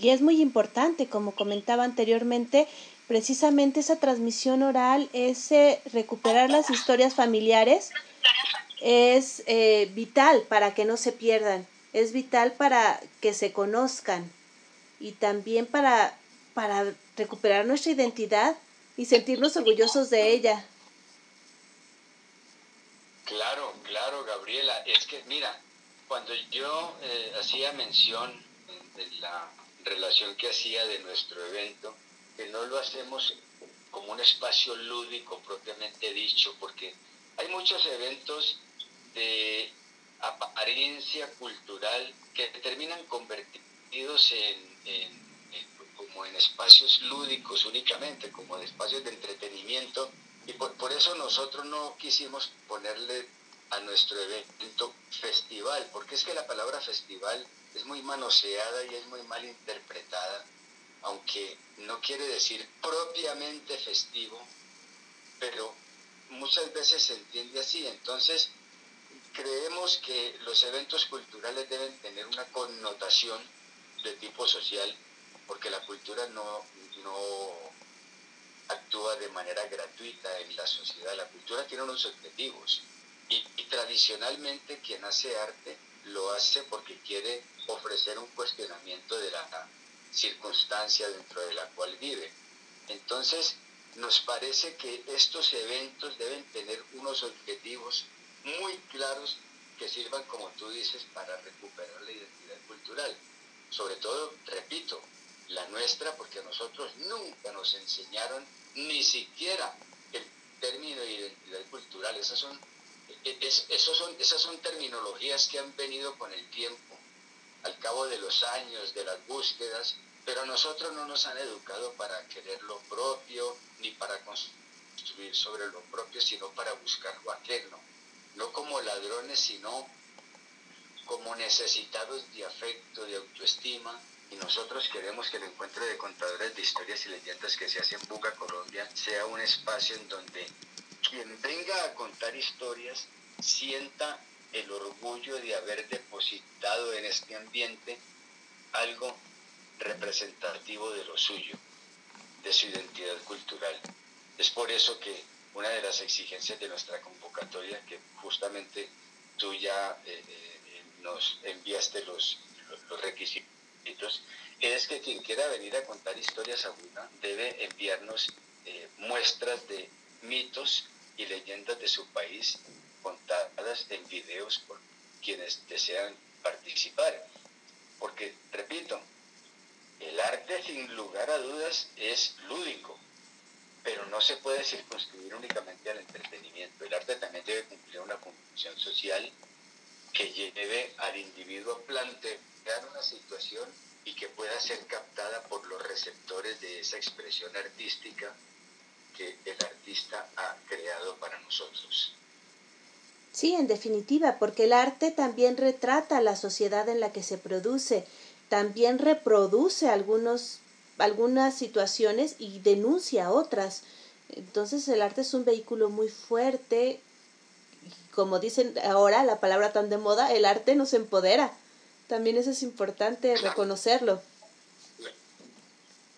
[SPEAKER 1] Y es muy importante, como comentaba anteriormente, precisamente esa transmisión oral, ese recuperar las historias familiares, es eh, vital para que no se pierdan, es vital para que se conozcan y también para, para recuperar nuestra identidad y sentirnos orgullosos de ella.
[SPEAKER 6] Claro, claro, Gabriela. Es que, mira, cuando yo eh, hacía mención de la relación que hacía de nuestro evento, que no lo hacemos como un espacio lúdico propiamente dicho, porque hay muchos eventos de apariencia cultural que terminan convertidos en, como en espacios lúdicos únicamente, como de espacios de entretenimiento, y por, por eso nosotros no quisimos ponerle a nuestro evento festival, porque es que la palabra festival es muy manoseada y es muy mal interpretada aunque no quiere decir propiamente festivo, pero muchas veces se entiende así. Entonces, creemos que los eventos culturales deben tener una connotación de tipo social, porque la cultura no, actúa de manera gratuita en la sociedad. La cultura tiene unos objetivos y, tradicionalmente quien hace arte lo hace porque quiere ofrecer un cuestionamiento de la circunstancia dentro de la cual vive. Entonces, nos parece que estos eventos deben tener unos objetivos muy claros que sirvan, como tú dices, para recuperar la identidad cultural. Sobre todo, repito, la nuestra, porque a nosotros nunca nos enseñaron ni siquiera el término de identidad cultural. Esas son, esos son, esas son terminologías que han venido con el tiempo al cabo de los años, de las búsquedas, pero nosotros no nos han educado para querer lo propio, ni para construir sobre lo propio, sino para buscar lo ajeno. No como ladrones, sino como necesitados de afecto, de autoestima. Y nosotros queremos que el encuentro de contadores de historias y leyendas que se hace en Buga, Colombia, sea un espacio en donde quien venga a contar historias sienta el orgullo de haber depositado en este ambiente algo representativo de lo suyo, de su identidad cultural. Es por eso que una de las exigencias de nuestra convocatoria, que justamente tú ya eh, eh, nos enviaste los, requisitos escritos, es que quien quiera venir a contar historias a Buda debe enviarnos eh, muestras de mitos y leyendas de su país contadas en videos por quienes desean participar. Porque, repito, el arte sin lugar a dudas es lúdico, pero no se puede circunscribir únicamente al entretenimiento. El arte también debe cumplir una función social que lleve al individuo a plantear una situación y que pueda ser captada por los receptores de esa expresión artística que el artista ha creado para nosotros.
[SPEAKER 1] Sí, en definitiva, porque el arte también retrata la sociedad en la que se produce, también reproduce algunos, algunas situaciones y denuncia otras. Entonces el arte es un vehículo muy fuerte. Como dicen ahora, la palabra tan de moda, el arte nos empodera. También eso es importante reconocerlo.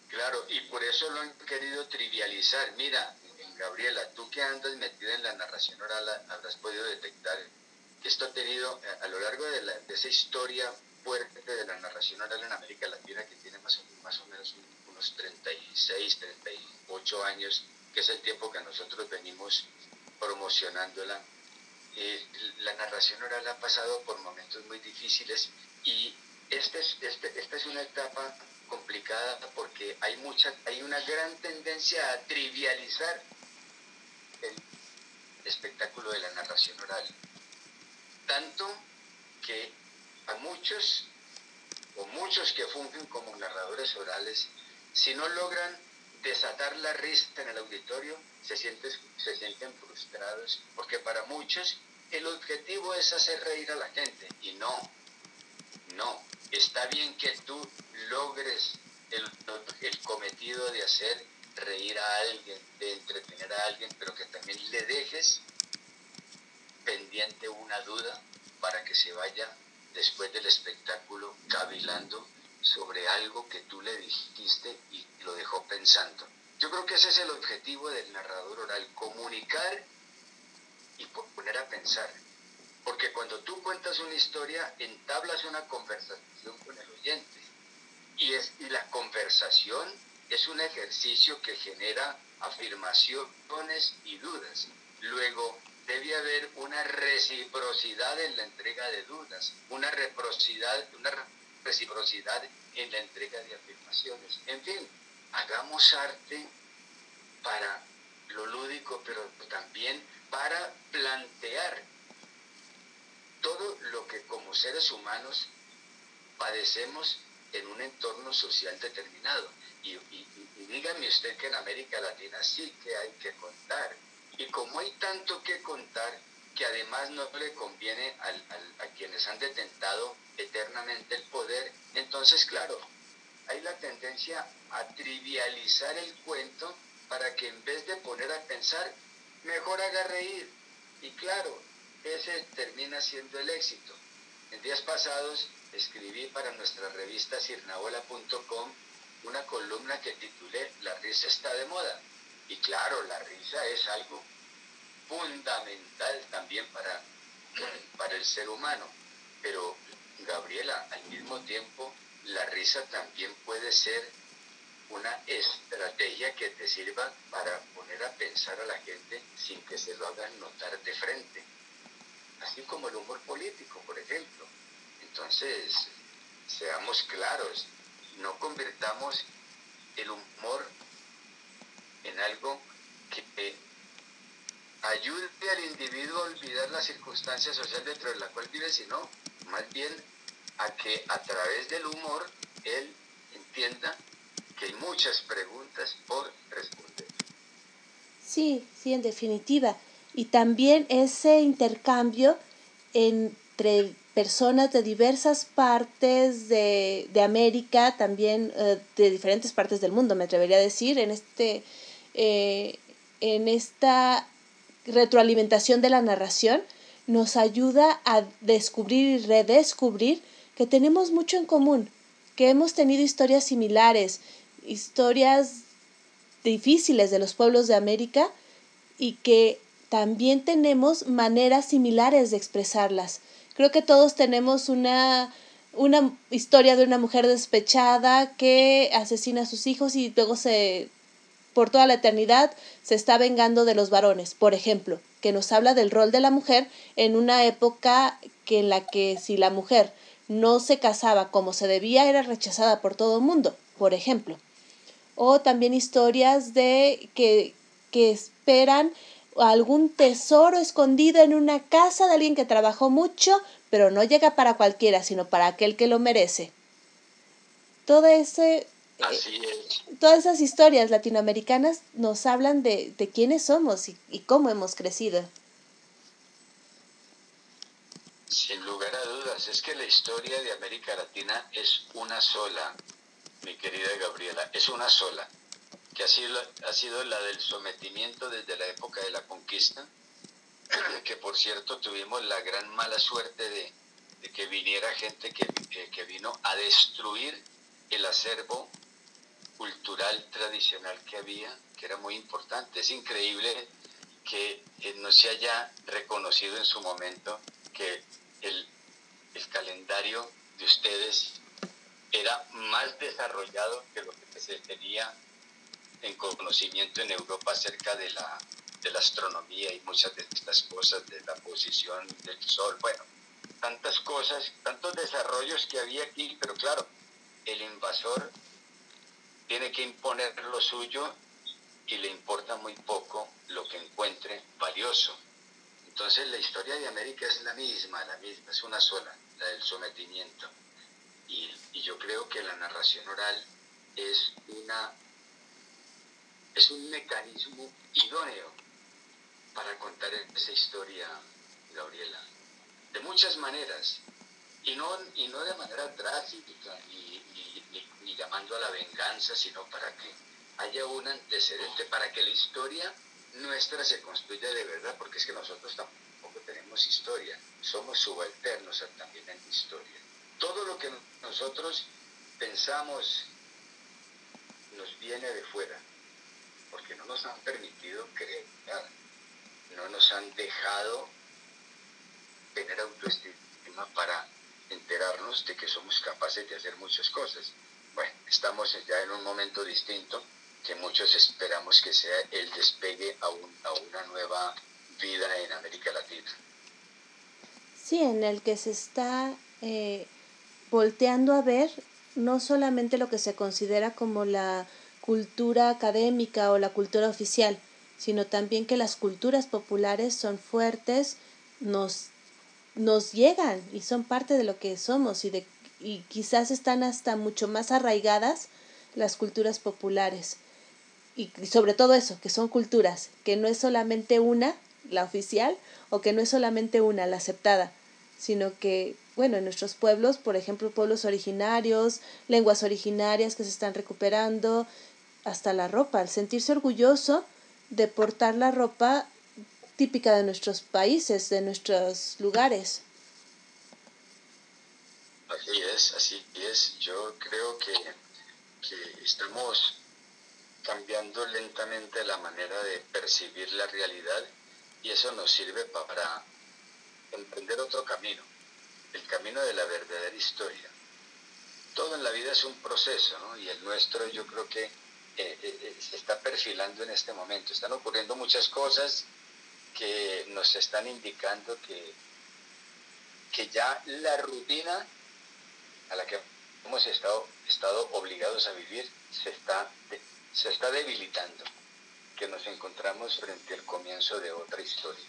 [SPEAKER 6] Claro, y por eso lo han querido trivializar. Mira, Gabriela, tú que andas metida en la narración oral, habrás podido detectar que esto ha tenido eh, a lo largo de, esa historia fuerte de la narración oral en América Latina, que tiene más, más o menos unos 36, 38 años, que es el tiempo que nosotros venimos promocionándola. Eh, la narración oral ha pasado por momentos muy difíciles y este este, esta es una etapa complicada porque hay mucha, hay una gran tendencia a trivializar el espectáculo de la narración oral. Tanto que a muchos o muchos que fungen como narradores orales, si no logran desatar la risa en el auditorio, se sienten, frustrados, porque para muchos el objetivo es hacer reír a la gente y no, no, está bien que tú logres el, el cometido de hacer reír a alguien, de entretener a alguien, pero que también le dejes pendiente una duda para que se vaya después del espectáculo cavilando sobre algo que tú le dijiste y lo dejó pensando. Yo creo que ese es el objetivo del narrador oral, comunicar y poner a pensar. Porque cuando tú cuentas una historia, entablas una conversación con el oyente. Y, es, y la conversación es un ejercicio que genera afirmaciones y dudas. Luego, debe haber una reciprocidad en la entrega de dudas, una reciprocidad, una reciprocidad en la entrega de afirmaciones. En fin, hagamos arte para lo lúdico, pero también para plantear todo lo que como seres humanos padecemos en un entorno social determinado. Y, dígame usted que en América Latina sí que hay que contar. Y como hay tanto que contar, que además no le conviene a quienes han detentado eternamente el poder, entonces claro, hay la tendencia a trivializar el cuento para que en vez de poner a pensar, mejor haga reír. Y claro, ese termina siendo el éxito. En días pasados escribí para nuestra revista sirnaola.com una columna que titulé La risa está de moda. Y claro, la risa es algo fundamental también para, para el ser humano. Pero, Gabriela, al mismo tiempo, la risa también puede ser una estrategia que te sirva para poner a pensar a la gente sin que se lo hagan notar de frente. Así como el humor político, por ejemplo. Entonces, seamos claros, no convirtamos el humor en algo que ayude al individuo a olvidar la circunstancia social dentro de la cual vive, sino más bien a que a través del humor él entienda que hay muchas preguntas por responder.
[SPEAKER 1] Sí, sí, en definitiva. Y también ese intercambio entre personas de diversas partes de, América, también eh, de diferentes partes del mundo, me atrevería a decir, en, este, eh, en esta retroalimentación de la narración, nos ayuda a descubrir y redescubrir que tenemos mucho en común, que hemos tenido historias similares, historias difíciles de los pueblos de América y que también tenemos maneras similares de expresarlas. Creo que todos tenemos una una historia de una mujer despechada que asesina a sus hijos y luego se por toda la eternidad se está vengando de los varones, por ejemplo, que nos habla del rol de la mujer en una época que en la que si la mujer no se casaba como se debía era rechazada por todo el mundo, por ejemplo. O también historias de que, que esperan algún tesoro escondido en una casa de alguien que trabajó mucho, pero no llega para cualquiera, sino para aquel que lo merece. Todo ese
[SPEAKER 6] Así es.
[SPEAKER 1] Todas esas historias latinoamericanas nos hablan de, de quiénes somos y, y, cómo hemos crecido.
[SPEAKER 6] Sin lugar a dudas, es que la historia de América Latina es una sola, mi querida Gabriela, es una sola, que ha sido, ha sido la del sometimiento desde la época de la conquista, que por cierto tuvimos la gran mala suerte de, que viniera gente que, que vino a destruir el acervo cultural tradicional que había, que era muy importante. Es increíble que eh, no se haya reconocido en su momento que el, el calendario de ustedes era más desarrollado que lo que se tenía en conocimiento en Europa acerca de la, de la astronomía y muchas de estas cosas, de la posición del Sol, bueno, tantas cosas, tantos desarrollos que había aquí, pero claro, el invasor tiene que imponer lo suyo y le importa muy poco lo que encuentre valioso. Entonces la historia de América es la misma, la misma, es una sola, la del sometimiento. Y, y yo creo que la narración oral es una es un mecanismo idóneo para contar esa historia, Gabriela, de muchas maneras, y no, y no de manera drástica ni, ni, llamando a la venganza, sino para que haya un antecedente, para que la historia nuestra se construya de verdad, porque es que nosotros tampoco tenemos historia, somos subalternos también en historia. Todo lo que nosotros pensamos nos viene de fuera, porque no nos han permitido creer, no nos han dejado tener autoestima para enterarnos de que somos capaces de hacer muchas cosas. Bueno, estamos ya en un momento distinto que muchos esperamos que sea el despegue a, un, a una nueva vida en América Latina.
[SPEAKER 1] Sí, en el que se está eh, volteando a ver no solamente lo que se considera como la cultura académica o la cultura oficial, sino también que las culturas populares son fuertes, nos nos llegan y son parte de lo que somos y, de, y quizás están hasta mucho más arraigadas las culturas populares. Y, y sobre todo eso, que son culturas, que no es solamente una, la oficial, o que no es solamente una, la aceptada, sino que, bueno, en nuestros pueblos, por ejemplo, pueblos originarios, lenguas originarias que se están recuperando, hasta la ropa, el sentirse orgulloso de portar la ropa típica de nuestros países, de nuestros lugares.
[SPEAKER 6] Así es, así es. Yo creo que, que estamos cambiando lentamente la manera de percibir la realidad y eso nos sirve para emprender otro camino, el camino de la verdadera historia. Todo en la vida es un proceso, ¿no? Y el nuestro yo creo que eh, eh, se está perfilando en este momento. Están ocurriendo muchas cosas que nos están indicando que, que ya la rutina a la que hemos estado, estado obligados a vivir se está, se está debilitando, que nos encontramos frente al comienzo de otra historia.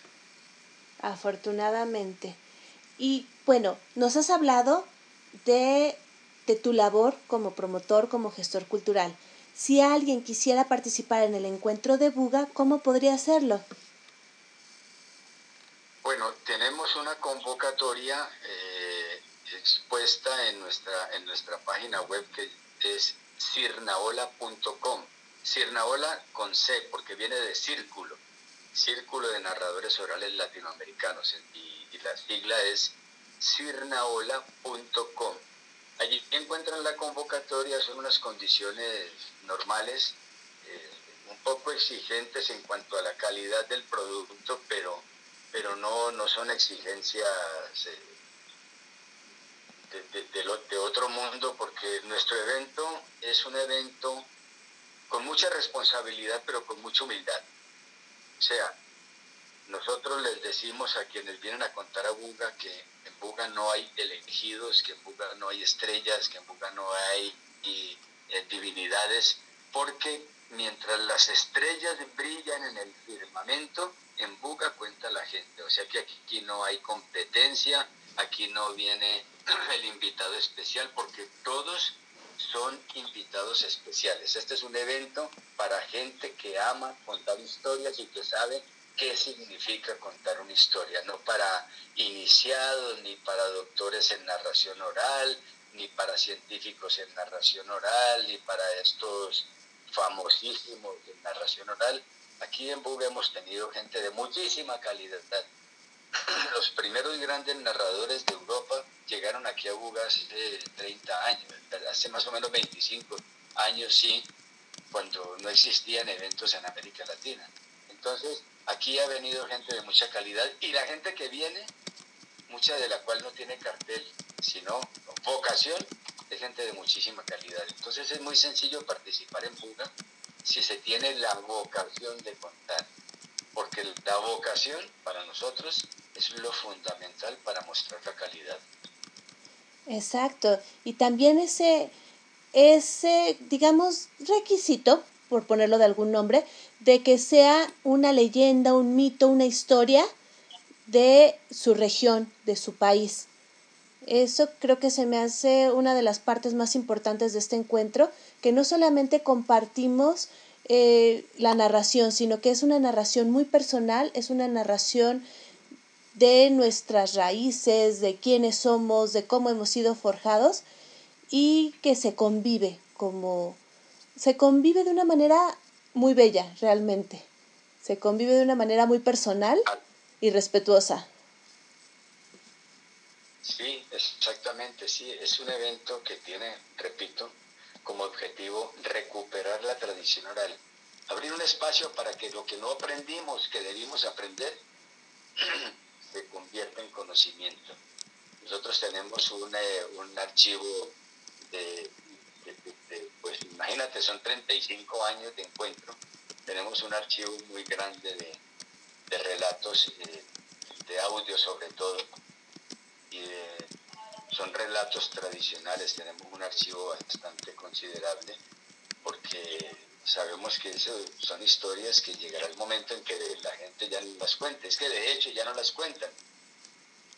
[SPEAKER 1] Afortunadamente. Y bueno, nos has hablado de, de tu labor como promotor, como gestor cultural. Si alguien quisiera participar en el encuentro de Buga, ¿cómo podría hacerlo?
[SPEAKER 6] Bueno, tenemos una convocatoria eh, expuesta en nuestra, en nuestra página web que es cirnaola.com. Cirnaola con C, porque viene de círculo, Círculo de Narradores Orales Latinoamericanos, y, y la sigla es cirnaola.com. Allí encuentran la convocatoria, son unas condiciones normales, eh, un poco exigentes en cuanto a la calidad del producto, pero pero no, no son exigencias eh, de, otro mundo porque nuestro evento es un evento con mucha responsabilidad pero con mucha humildad. O sea, nosotros les decimos a quienes vienen a contar a Buga que en Buga no hay elegidos, que en Buga no hay estrellas, que en Buga no hay eh, divinidades, porque mientras las estrellas brillan en el firmamento, en Buga cuenta la gente. O sea que aquí no hay competencia, aquí no viene el invitado especial, porque todos son invitados especiales. Este es un evento para gente que ama contar historias y que sabe qué significa contar una historia, no para iniciados, ni para doctores en narración oral, ni para científicos en narración oral, ni para estos famosísimos de narración oral. Aquí en Bug hemos tenido gente de muchísima calidad. Los primeros grandes narradores de Europa llegaron aquí a Bug hace 30 años, hace más o menos 25 años, sí, cuando no existían eventos en América Latina. Entonces, aquí ha venido gente de mucha calidad y la gente que viene, mucha de la cual no tiene cartel, sino vocación, de gente de muchísima calidad. Entonces es muy sencillo participar en Buga si se tiene la vocación de contar, porque la vocación para nosotros es lo fundamental para mostrar la calidad.
[SPEAKER 1] Exacto, y también ese, ese, digamos, requisito, por ponerlo de algún nombre, de que sea una leyenda, un mito, una historia de su región, de su país. Eso creo que se me hace una de las partes más importantes de este encuentro, que no solamente compartimos eh, la narración, sino que es una narración muy personal, es una narración de nuestras raíces, de quiénes somos, de cómo hemos sido forjados y que se convive como se convive de una manera muy bella realmente. Se convive de una manera muy personal y respetuosa.
[SPEAKER 6] Sí, exactamente, sí. Es un evento que tiene, repito, como objetivo recuperar la tradición oral. Abrir un espacio para que lo que no aprendimos, que debimos aprender, se convierta en conocimiento. Nosotros tenemos un, eh, un archivo de, pues imagínate, son 35 años de encuentro. Tenemos un archivo muy grande de, relatos, eh, de audio sobre todo son relatos tradicionales, tenemos un archivo bastante considerable porque sabemos que eso son historias que llegará el momento en que la gente ya no las cuente, es que de hecho ya no las cuentan,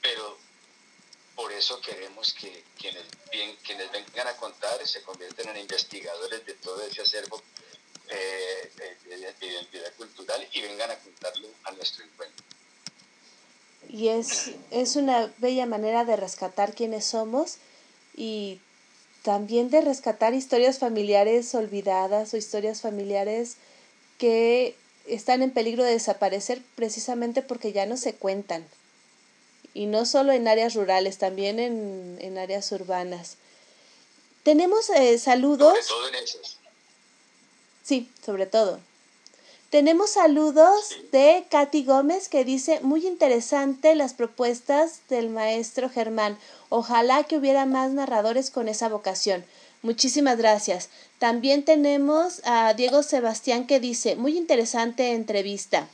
[SPEAKER 6] pero por eso queremos que quienes, vengan a contar se convierten en investigadores de todo ese acervo eh, de identidad cultural y vengan a contarlo a nuestro encuentro.
[SPEAKER 1] Y es, es una bella manera de rescatar quiénes somos y también de rescatar historias familiares olvidadas o historias familiares que están en peligro de desaparecer precisamente porque ya no se cuentan. Y no solo en áreas rurales, también en, en áreas urbanas. Tenemos eh, saludos.
[SPEAKER 6] Sobre todo en esas.
[SPEAKER 1] Sí, sobre todo. Tenemos saludos de Katy Gómez que dice, muy interesante las propuestas del maestro Germán. Ojalá que hubiera más narradores con esa vocación. Muchísimas gracias. También tenemos a Diego Sebastián que dice, muy interesante entrevista.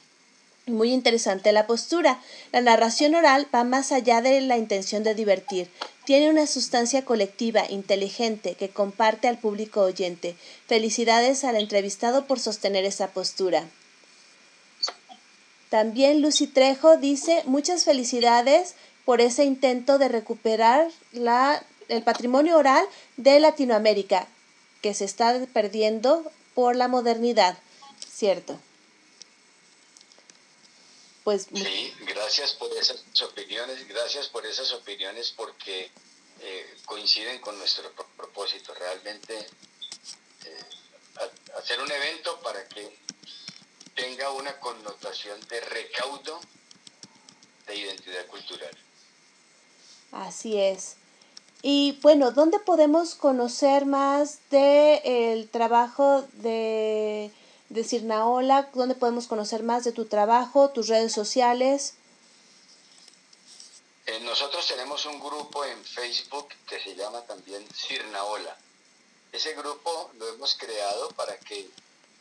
[SPEAKER 1] Muy interesante la postura. La narración oral va más allá de la intención de divertir. Tiene una sustancia colectiva, inteligente, que comparte al público oyente. Felicidades al entrevistado por sostener esa postura. También Lucy Trejo dice muchas felicidades por ese intento de recuperar la, el patrimonio oral de Latinoamérica, que se está perdiendo por la modernidad. ¿Cierto?
[SPEAKER 6] Pues, sí, gracias por esas opiniones, gracias por esas opiniones porque eh, coinciden con nuestro propósito, realmente eh, hacer un evento para que tenga una connotación de recaudo de identidad cultural.
[SPEAKER 1] Así es. Y bueno, ¿dónde podemos conocer más del el trabajo de decir Naola, dónde podemos conocer más de tu trabajo, tus redes sociales.
[SPEAKER 6] Eh, nosotros tenemos un grupo en Facebook que se llama también Cirnaola. Ese grupo lo hemos creado para que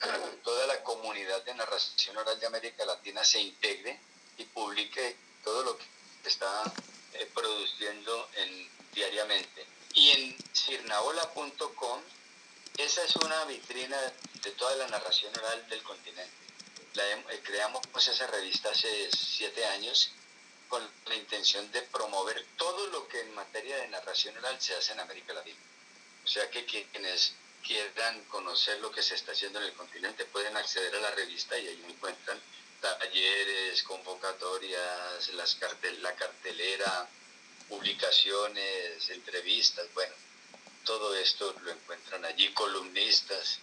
[SPEAKER 6] toda la comunidad de narración oral de América Latina se integre y publique todo lo que está eh, produciendo en, diariamente. Y en cirnaola.com, esa es una vitrina de toda la narración oral del continente. La, eh, creamos esa revista hace siete años con la intención de promover todo lo que en materia de narración oral se hace en América Latina. O sea que quienes quieran conocer lo que se está haciendo en el continente pueden acceder a la revista y ahí encuentran talleres, convocatorias, las cartel, la cartelera, publicaciones, entrevistas, bueno, todo esto lo encuentran allí, columnistas.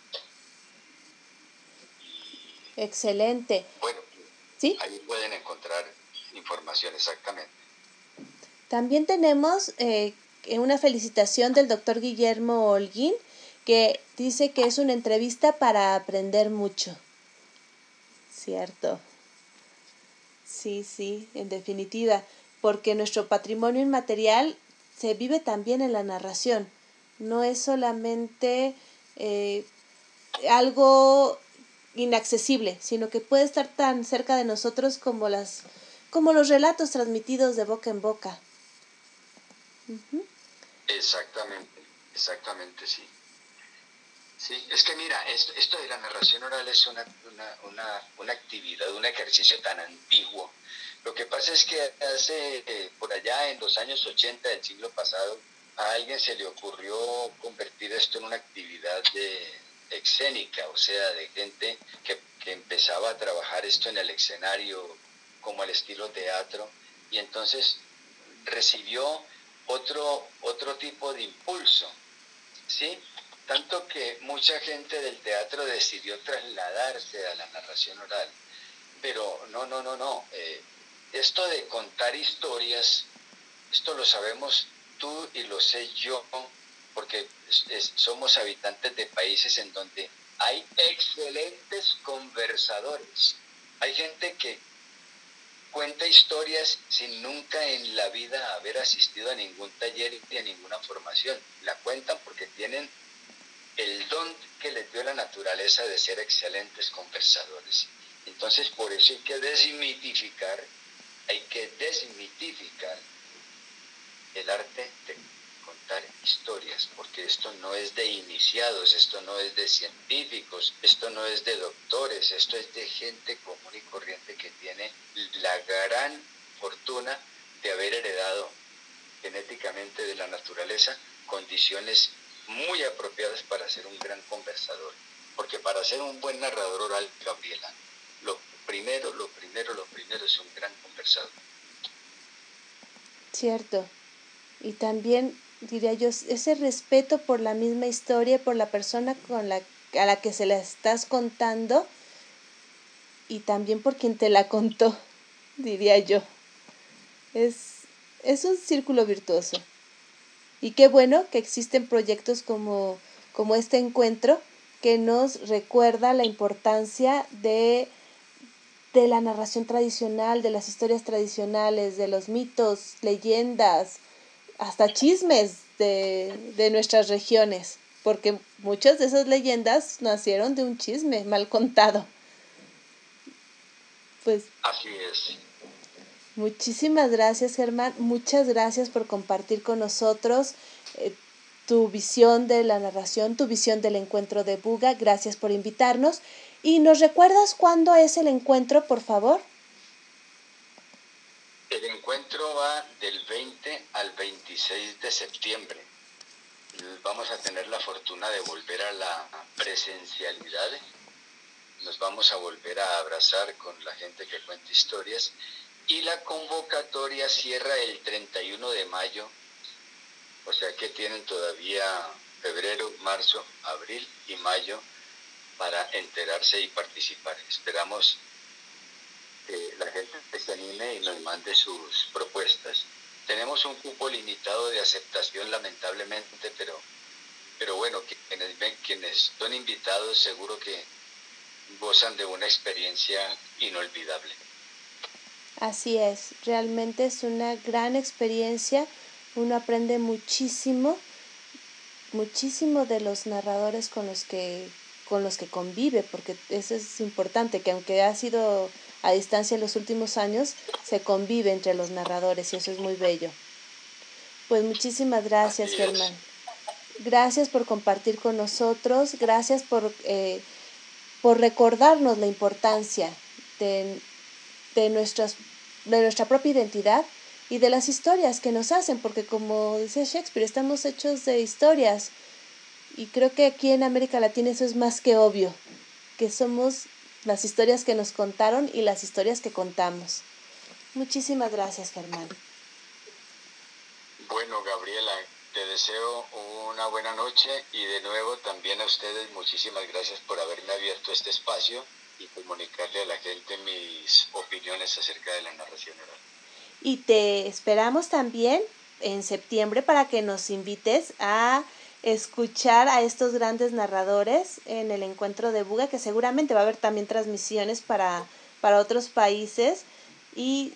[SPEAKER 1] Excelente.
[SPEAKER 6] Bueno, ¿Sí? ahí pueden encontrar información exactamente.
[SPEAKER 1] También tenemos eh, una felicitación del doctor Guillermo Holguín, que dice que es una entrevista para aprender mucho. Cierto. Sí, sí, en definitiva, porque nuestro patrimonio inmaterial se vive también en la narración. No es solamente eh, algo inaccesible, sino que puede estar tan cerca de nosotros como las como los relatos transmitidos de boca en boca.
[SPEAKER 6] Exactamente, exactamente, sí. Sí, es que mira, esto, de la narración oral es una, una, una, actividad, un ejercicio tan antiguo. Lo que pasa es que hace, eh, por allá en los años 80 del siglo pasado, a alguien se le ocurrió convertir esto en una actividad de, escénica, o sea, de gente que, que empezaba a trabajar esto en el escenario como el estilo teatro, y entonces recibió otro, otro tipo de impulso, ¿sí? tanto que mucha gente del teatro decidió trasladarse a la narración oral. Pero no, no, no, no. Eh, esto de contar historias, esto lo sabemos tú y lo sé yo, porque somos habitantes de países en donde hay excelentes conversadores. Hay gente que cuenta historias sin nunca en la vida haber asistido a ningún taller ni a ninguna formación. La cuentan porque tienen el don que les dio la naturaleza de ser excelentes conversadores. Entonces, por eso hay que desmitificar, hay que desmitificar el arte de contar historias, porque esto no es de iniciados, esto no es de científicos, esto no es de doctores, esto es de gente común y corriente que tiene la gran fortuna de haber heredado genéticamente de la naturaleza condiciones muy apropiadas para ser un gran conversador. Porque para ser un buen narrador oral, Gabriela, lo primero, lo primero, lo primero es un gran conversador.
[SPEAKER 1] Cierto. Y también, diría yo, ese respeto por la misma historia, por la persona con la, a la que se la estás contando y también por quien te la contó, diría yo. Es, es un círculo virtuoso. Y qué bueno que existen proyectos como, como este encuentro que nos recuerda la importancia de, de la narración tradicional, de las historias tradicionales, de los mitos, leyendas, hasta chismes de, de nuestras regiones, porque muchas de esas leyendas nacieron de un chisme mal contado.
[SPEAKER 6] Pues, Así es.
[SPEAKER 1] Muchísimas gracias, Germán. Muchas gracias por compartir con nosotros eh, tu visión de la narración, tu visión del encuentro de Buga. Gracias por invitarnos. ¿Y nos recuerdas cuándo es el encuentro, por favor?
[SPEAKER 6] Encuentro va del 20 al 26 de septiembre. Vamos a tener la fortuna de volver a la presencialidad. Nos vamos a volver a abrazar con la gente que cuenta historias y la convocatoria cierra el 31 de mayo, o sea que tienen todavía febrero, marzo, abril y mayo para enterarse y participar. Esperamos que la gente se anime y nos mande sus propuestas. Tenemos un cupo limitado de aceptación lamentablemente, pero, pero bueno, quienes, quienes son invitados seguro que gozan de una experiencia inolvidable.
[SPEAKER 1] Así es, realmente es una gran experiencia, uno aprende muchísimo, muchísimo de los narradores con los que con los que convive, porque eso es importante, que aunque ha sido a distancia en los últimos años, se convive entre los narradores y eso es muy bello. Pues muchísimas gracias, Germán. Gracias por compartir con nosotros, gracias por, eh, por recordarnos la importancia de, de, nuestras, de nuestra propia identidad y de las historias que nos hacen, porque como decía Shakespeare, estamos hechos de historias y creo que aquí en América Latina eso es más que obvio, que somos las historias que nos contaron y las historias que contamos. Muchísimas gracias, Germán.
[SPEAKER 6] Bueno, Gabriela, te deseo una buena noche y de nuevo también a ustedes muchísimas gracias por haberme abierto este espacio y comunicarle a la gente mis opiniones acerca de la narración oral.
[SPEAKER 1] Y te esperamos también en septiembre para que nos invites a escuchar a estos grandes narradores en el encuentro de Buga, que seguramente va a haber también transmisiones para, para otros países y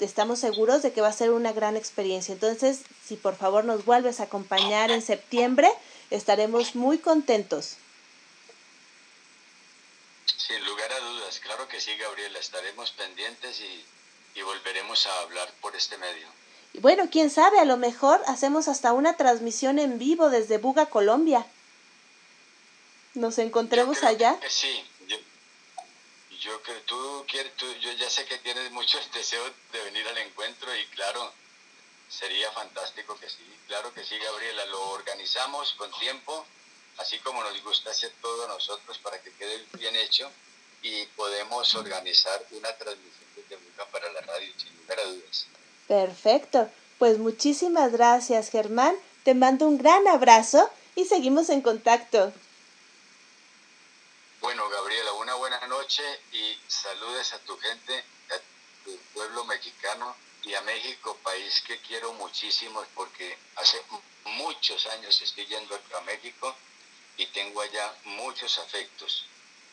[SPEAKER 1] estamos seguros de que va a ser una gran experiencia. Entonces, si por favor nos vuelves a acompañar en septiembre, estaremos muy contentos.
[SPEAKER 6] Sin lugar a dudas, claro que sí, Gabriela, estaremos pendientes y, y volveremos a hablar por este medio.
[SPEAKER 1] Bueno, quién sabe, a lo mejor hacemos hasta una transmisión en vivo desde Buga, Colombia. Nos encontremos allá.
[SPEAKER 6] sí, yo, yo que tú quieres, tú, yo ya sé que tienes mucho deseo de venir al encuentro y claro, sería fantástico que sí, claro que sí, Gabriela, lo organizamos con tiempo, así como nos gusta hacer todo nosotros para que quede bien hecho y podemos organizar una transmisión de Buga para la radio, sin lugar a dudas.
[SPEAKER 1] Perfecto. Pues muchísimas gracias, Germán. Te mando un gran abrazo y seguimos en contacto.
[SPEAKER 6] Bueno, Gabriela, una buena noche y saludes a tu gente, a tu pueblo mexicano y a México, país que quiero muchísimo porque hace muchos años estoy yendo a México y tengo allá muchos afectos.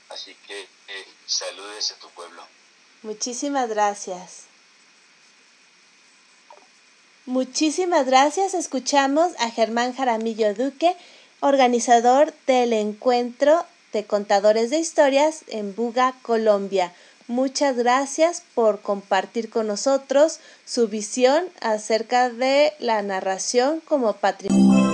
[SPEAKER 6] Así que eh, saludes a tu pueblo.
[SPEAKER 1] Muchísimas gracias. Muchísimas gracias. Escuchamos a Germán Jaramillo Duque, organizador del encuentro de contadores de historias en Buga, Colombia. Muchas gracias por compartir con nosotros su visión acerca de la narración como patrimonio.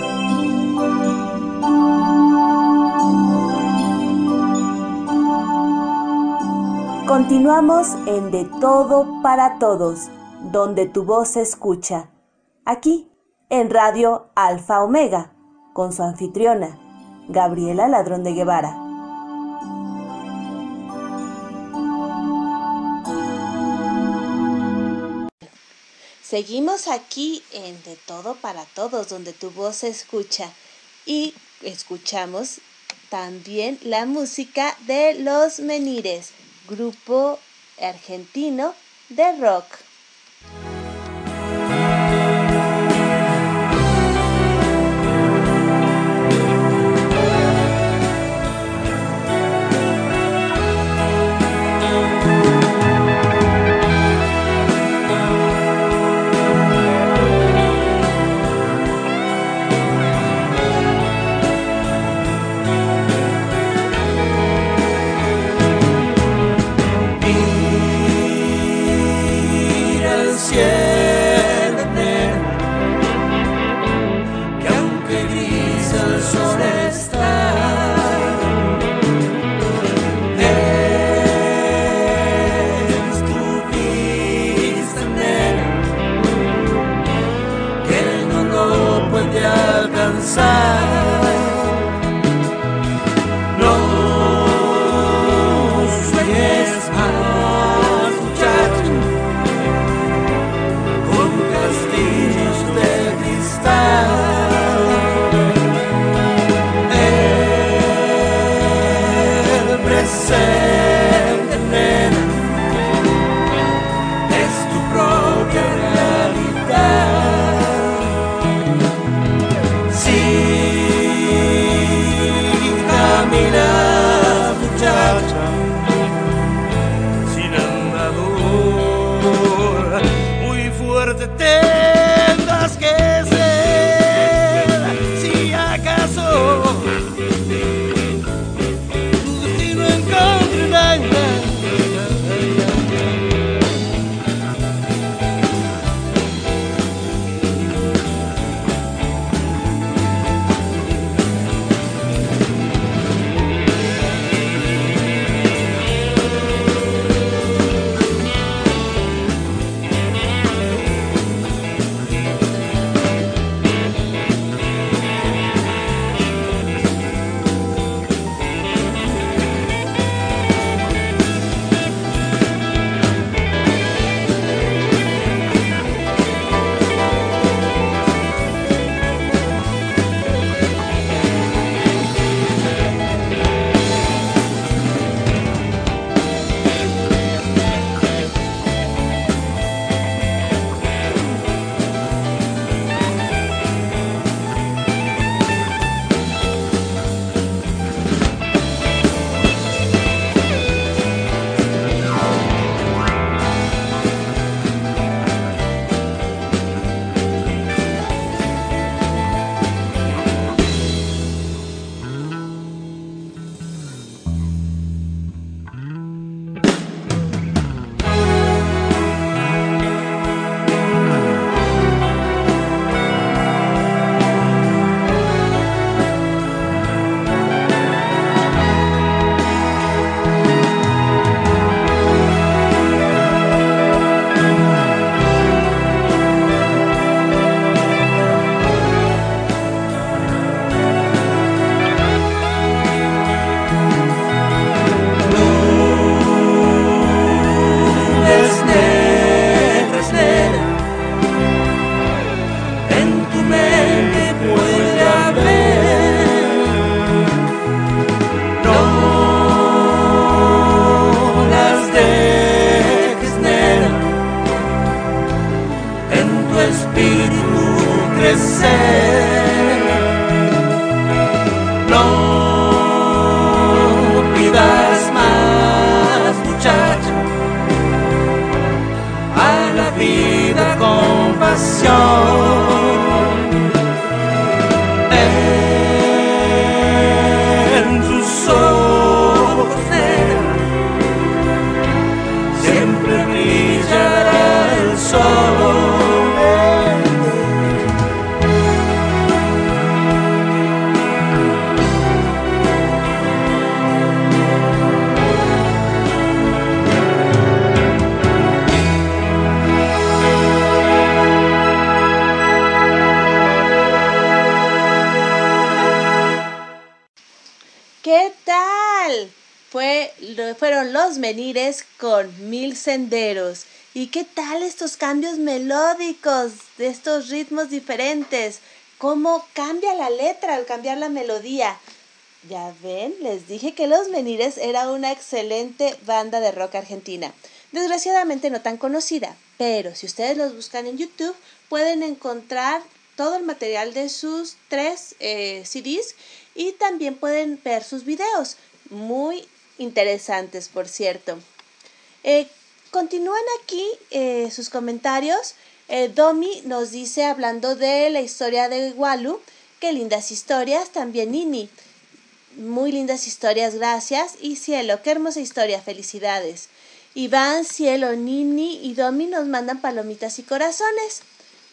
[SPEAKER 1] Continuamos en De Todo para Todos, donde tu voz se escucha aquí en Radio Alfa Omega, con su anfitriona, Gabriela Ladrón de Guevara. Seguimos aquí en De Todo para Todos, donde tu voz se escucha y escuchamos también la música de Los Menires, grupo argentino de rock. Diferentes? ¿Cómo cambia la letra al cambiar la melodía? Ya ven, les dije que Los Menires era una excelente banda de rock argentina. Desgraciadamente no tan conocida, pero si ustedes los buscan en YouTube pueden encontrar todo el material de sus tres eh, CDs y también pueden ver sus videos, muy interesantes por cierto. Eh, continúan aquí eh, sus comentarios. Eh, Domi nos dice, hablando de la historia de Walu, qué lindas historias, también Nini. Muy lindas historias, gracias. Y Cielo, qué hermosa historia, felicidades. Iván, Cielo, Nini y Domi nos mandan palomitas y corazones.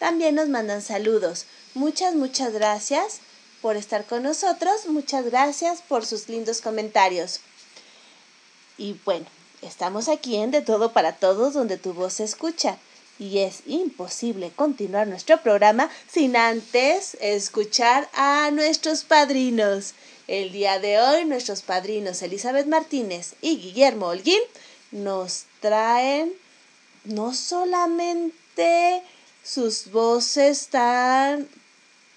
[SPEAKER 1] También nos mandan saludos. Muchas, muchas gracias por estar con nosotros. Muchas gracias por sus lindos comentarios. Y bueno, estamos aquí en De Todo para Todos, donde tu voz se escucha. Y es imposible continuar nuestro programa sin antes escuchar a nuestros padrinos. El día de hoy nuestros padrinos Elizabeth Martínez y Guillermo Holguín nos traen no solamente sus voces tan,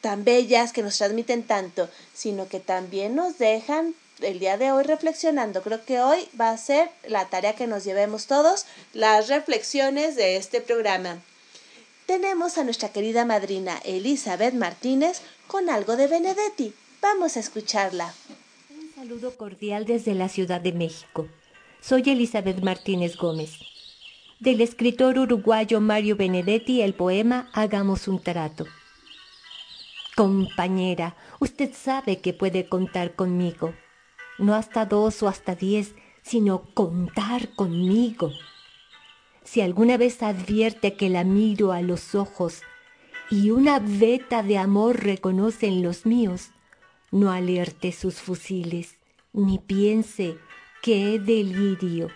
[SPEAKER 1] tan bellas que nos transmiten tanto, sino que también nos dejan el día de hoy reflexionando. Creo que hoy va a ser la tarea que nos llevemos todos, las reflexiones de este programa. Tenemos a nuestra querida madrina Elizabeth Martínez con algo de Benedetti. Vamos a escucharla.
[SPEAKER 7] Un saludo cordial desde la Ciudad de México. Soy Elizabeth Martínez Gómez. del escritor uruguayo Mario Benedetti el poema Hagamos un trato. Compañera, usted sabe que puede contar conmigo. No hasta dos o hasta diez, sino contar conmigo. Si alguna vez advierte que la miro a los ojos y una veta de amor reconoce en los míos, no alerte sus fusiles, ni piense que he delirio.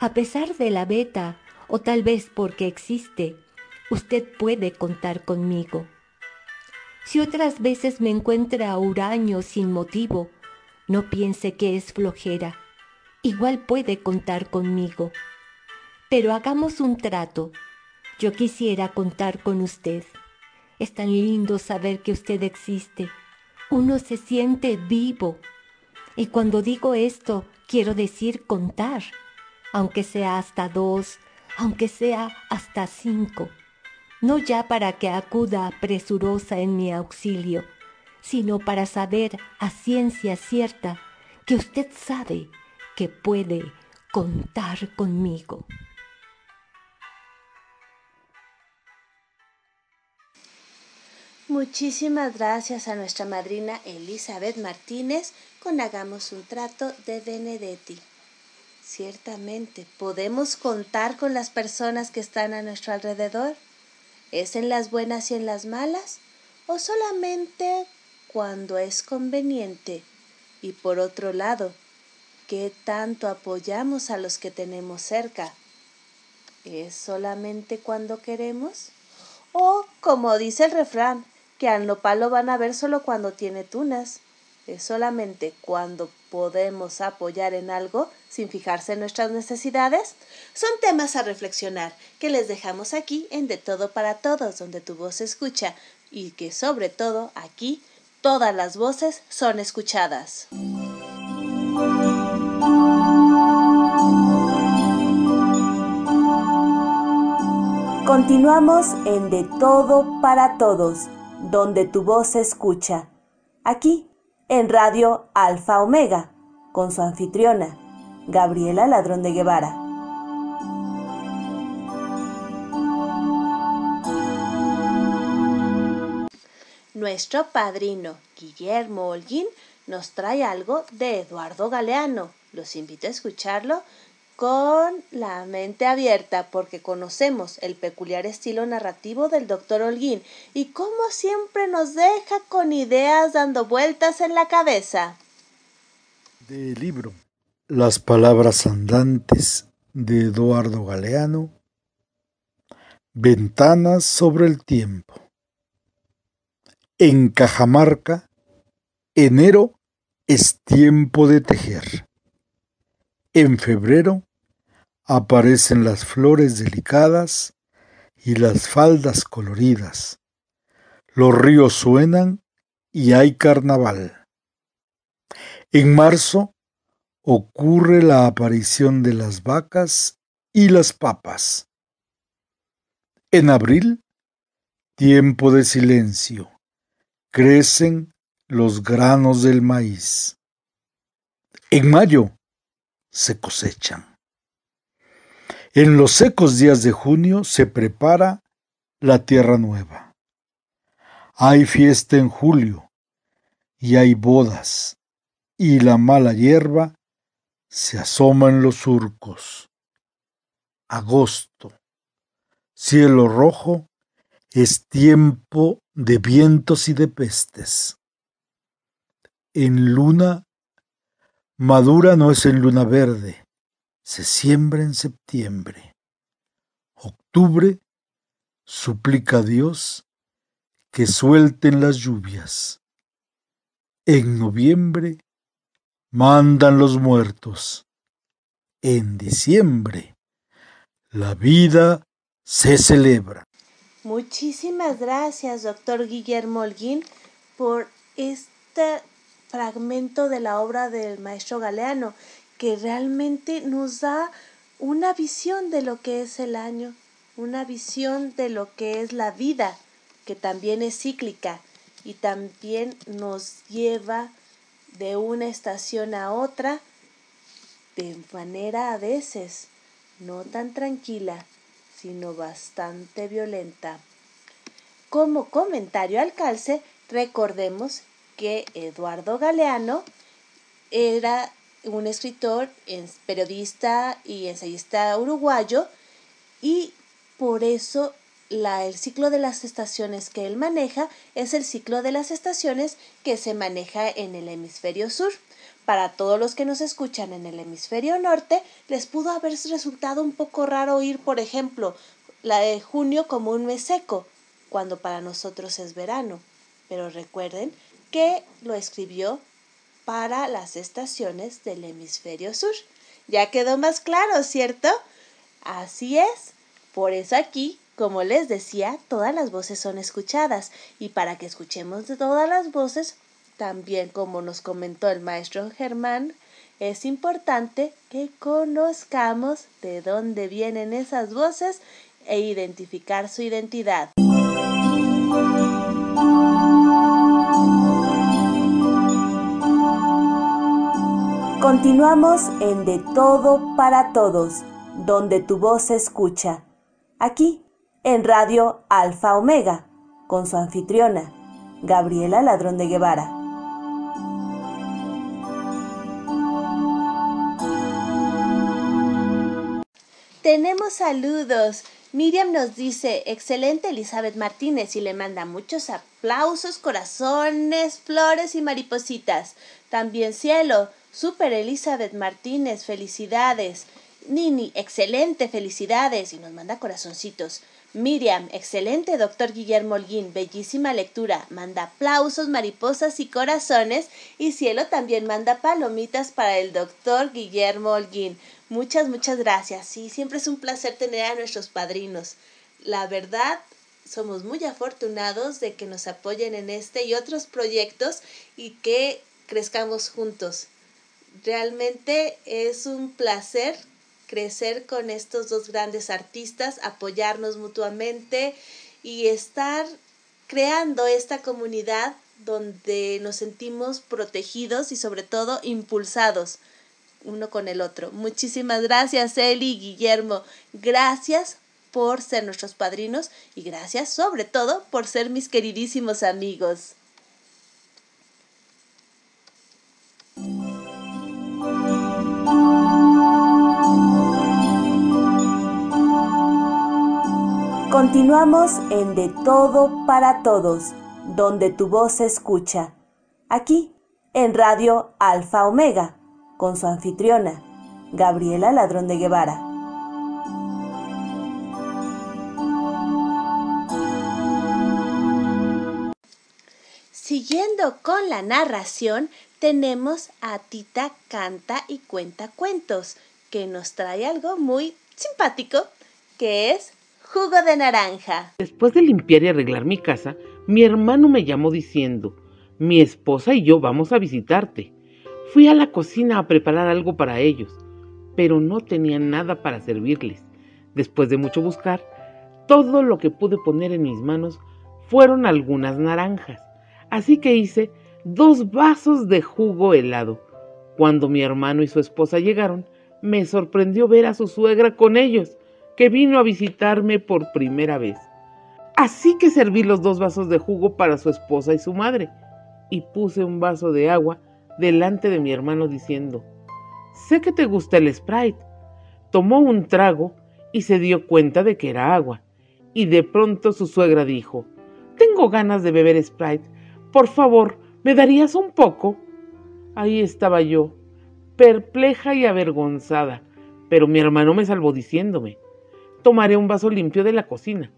[SPEAKER 7] A pesar de la veta, o tal vez porque existe, usted puede contar conmigo. Si otras veces me encuentra huraño sin motivo, no piense que es flojera. Igual puede contar conmigo. Pero hagamos un trato. Yo quisiera contar con usted. Es tan lindo saber que usted existe. Uno se siente vivo. Y cuando digo esto, quiero decir contar, aunque sea hasta dos, aunque sea hasta cinco no ya para que acuda presurosa en mi auxilio, sino para saber a ciencia cierta que usted sabe que puede contar conmigo.
[SPEAKER 1] Muchísimas gracias a nuestra madrina Elizabeth Martínez con Hagamos un trato de Benedetti. Ciertamente, ¿podemos contar con las personas que están a nuestro alrededor? ¿Es en las buenas y en las malas? ¿O solamente cuando es conveniente? Y por otro lado, ¿qué tanto apoyamos a los que tenemos cerca? ¿Es solamente cuando queremos? O, como dice el refrán, que al nopalo van a ver solo cuando tiene tunas es solamente cuando podemos apoyar en algo sin fijarse en nuestras necesidades, son temas a reflexionar que les dejamos aquí en De Todo para Todos, donde tu voz se escucha y que sobre todo aquí todas las voces son escuchadas. Continuamos en De Todo para Todos, donde tu voz se escucha. Aquí en Radio Alfa Omega, con su anfitriona, Gabriela Ladrón de Guevara. Nuestro padrino, Guillermo Holguín, nos trae algo de Eduardo Galeano. Los invito a escucharlo con la mente abierta porque conocemos el peculiar estilo narrativo del doctor Holguín y cómo siempre nos deja con ideas dando vueltas en la cabeza.
[SPEAKER 8] Del libro Las palabras andantes de Eduardo Galeano Ventanas sobre el tiempo En Cajamarca, enero es tiempo de tejer. En febrero aparecen las flores delicadas y las faldas coloridas. Los ríos suenan y hay carnaval. En marzo ocurre la aparición de las vacas y las papas. En abril, tiempo de silencio, crecen los granos del maíz. En mayo se cosechan. En los secos días de junio se prepara la tierra nueva. Hay fiesta en julio y hay bodas y la mala hierba se asoma en los surcos. Agosto, cielo rojo, es tiempo de vientos y de pestes. En luna madura no es en luna verde, se siembra en septiembre. Octubre suplica a Dios que suelten las lluvias. En noviembre mandan los muertos. En diciembre la vida se celebra.
[SPEAKER 1] Muchísimas gracias, doctor Guillermo Holguín, por este fragmento de la obra del maestro Galeano que realmente nos da una visión de lo que es el año, una visión de lo que es la vida, que también es cíclica y también nos lleva de una estación a otra de manera a veces no tan tranquila, sino bastante violenta. Como comentario al calce, recordemos que Eduardo Galeano era un escritor, periodista y ensayista uruguayo y por eso el ciclo de las estaciones que él maneja es el ciclo de las estaciones que se maneja en el hemisferio sur. Para todos los que nos escuchan en el hemisferio norte, les pudo haber resultado un poco raro oír, por ejemplo, la de junio como un mes seco, cuando para nosotros es verano. Pero recuerden que lo escribió para las estaciones del hemisferio sur. Ya quedó más claro, ¿cierto? Así es. Por eso aquí como les decía, todas las voces son escuchadas y para que escuchemos de todas las voces, también como nos comentó el maestro Germán, es importante que conozcamos de dónde vienen esas voces e identificar su identidad. Continuamos en De Todo para Todos, donde tu voz se escucha. Aquí en Radio Alfa Omega, con su anfitriona, Gabriela Ladrón de Guevara. Tenemos saludos. Miriam nos dice, excelente Elizabeth Martínez y le manda muchos aplausos, corazones, flores y maripositas. También cielo, super Elizabeth Martínez, felicidades. Nini, excelente, felicidades y nos manda corazoncitos. Miriam, excelente doctor Guillermo Holguín, bellísima lectura, manda aplausos, mariposas y corazones y Cielo también manda palomitas para el doctor Guillermo Holguín. Muchas, muchas gracias. Sí, siempre es un placer tener a nuestros padrinos. La verdad, somos muy afortunados de que nos apoyen en este y otros proyectos y que crezcamos juntos. Realmente es un placer crecer con estos dos grandes artistas, apoyarnos mutuamente y estar creando esta comunidad donde nos sentimos protegidos y sobre todo impulsados uno con el otro. Muchísimas gracias, Eli y Guillermo. Gracias por ser nuestros padrinos y gracias sobre todo por ser mis queridísimos amigos. Continuamos en De Todo para Todos, donde tu voz se escucha. Aquí, en Radio Alfa Omega, con su anfitriona, Gabriela Ladrón de Guevara. Siguiendo con la narración, tenemos a Tita Canta y Cuenta Cuentos, que nos trae algo muy simpático, que es Jugo de naranja.
[SPEAKER 9] Después de limpiar y arreglar mi casa, mi hermano me llamó diciendo, mi esposa y yo vamos a visitarte. Fui a la cocina a preparar algo para ellos, pero no tenía nada para servirles. Después de mucho buscar, todo lo que pude poner en mis manos fueron algunas naranjas. Así que hice dos vasos de jugo helado. Cuando mi hermano y su esposa llegaron, me sorprendió ver a su suegra con ellos que vino a visitarme por primera vez. Así que serví los dos vasos de jugo para su esposa y su madre, y puse un vaso de agua delante de mi hermano diciendo, sé que te gusta el Sprite. Tomó un trago y se dio cuenta de que era agua, y de pronto su suegra dijo, tengo ganas de beber Sprite, por favor, ¿me darías un poco? Ahí estaba yo, perpleja y avergonzada, pero mi hermano me salvó diciéndome, tomaré un vaso limpio de la cocina.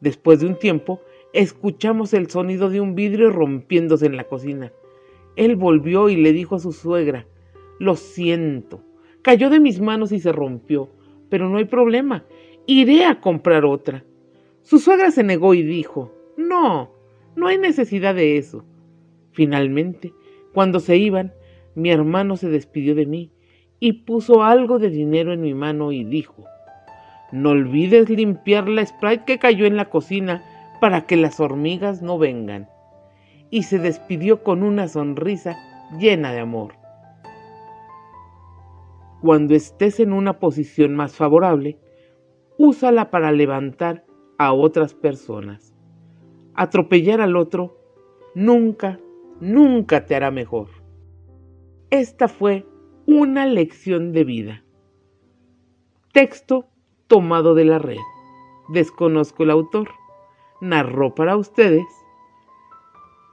[SPEAKER 9] Después de un tiempo, escuchamos el sonido de un vidrio rompiéndose en la cocina. Él volvió y le dijo a su suegra, Lo siento, cayó de mis manos y se rompió, pero no hay problema, iré a comprar otra. Su suegra se negó y dijo, No, no hay necesidad de eso. Finalmente, cuando se iban, mi hermano se despidió de mí y puso algo de dinero en mi mano y dijo, no olvides limpiar la Sprite que cayó en la cocina para que las hormigas no vengan. Y se despidió con una sonrisa llena de amor. cuando estés en una posición más favorable, úsala para levantar a otras personas. Atropellar al otro nunca, nunca te hará mejor. Esta fue una lección de vida. Texto tomado de la red. Desconozco el autor. Narró para ustedes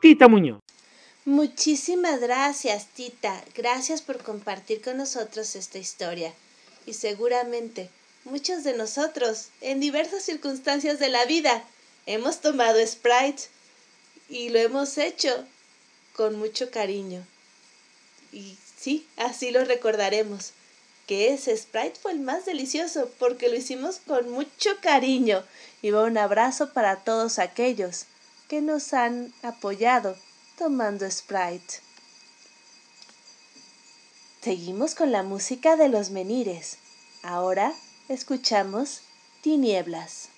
[SPEAKER 9] Tita Muñoz.
[SPEAKER 1] Muchísimas gracias, Tita. Gracias por compartir con nosotros esta historia. Y seguramente muchos de nosotros, en diversas circunstancias de la vida, hemos tomado Sprite y lo hemos hecho con mucho cariño. Y sí, así lo recordaremos, que ese Sprite fue el más delicioso porque lo hicimos con mucho cariño. Y un abrazo para todos aquellos que nos han apoyado tomando Sprite. Seguimos con la música de los menires. Ahora escuchamos. Tinieblas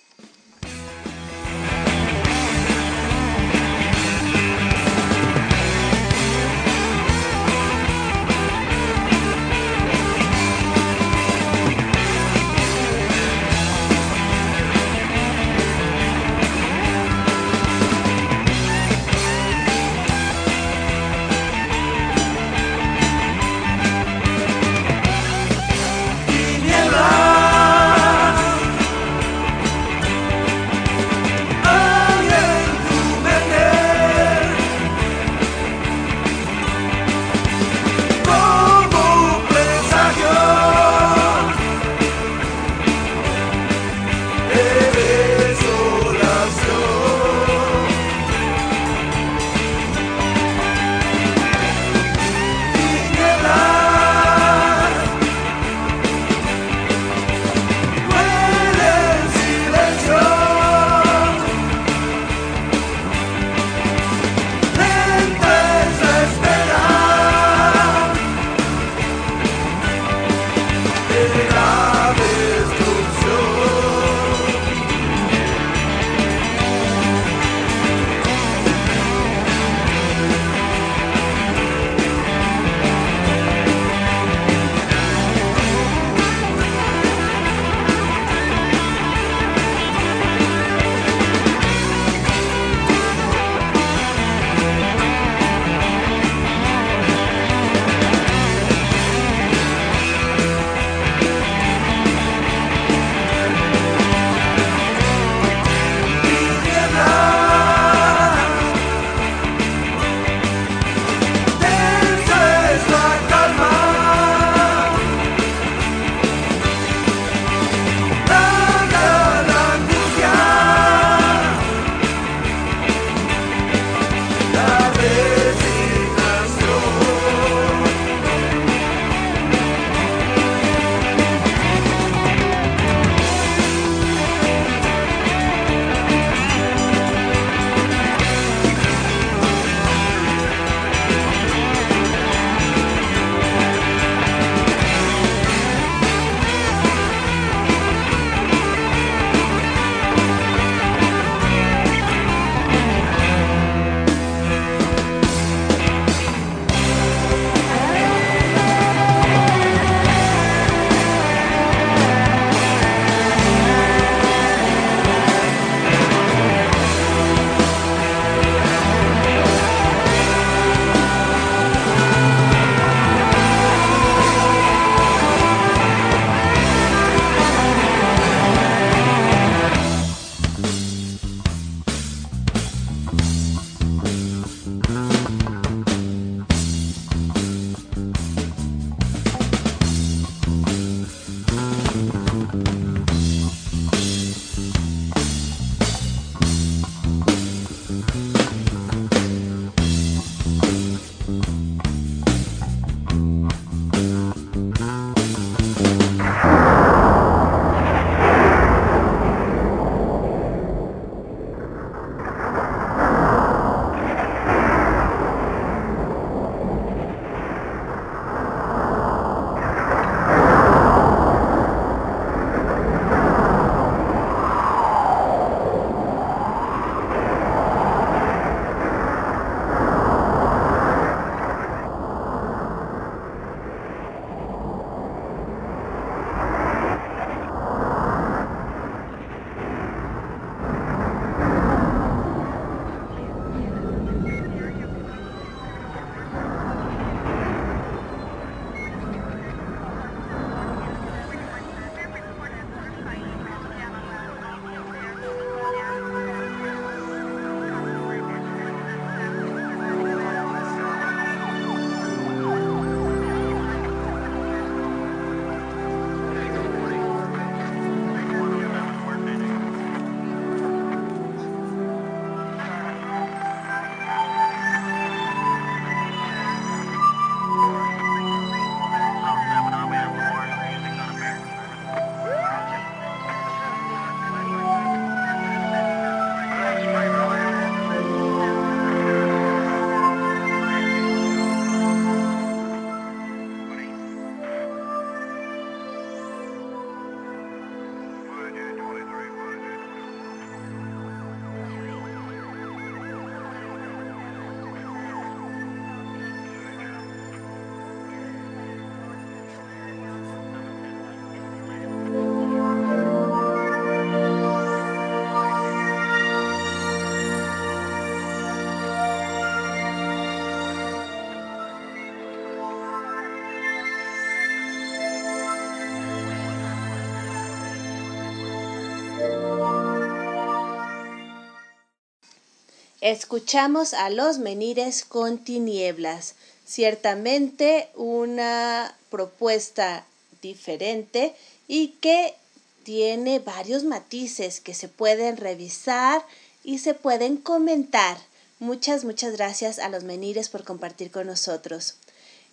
[SPEAKER 1] Escuchamos a los menires con tinieblas. Ciertamente una propuesta diferente y que tiene varios matices que se pueden revisar y se pueden comentar. Muchas, muchas gracias a los menires por compartir con nosotros.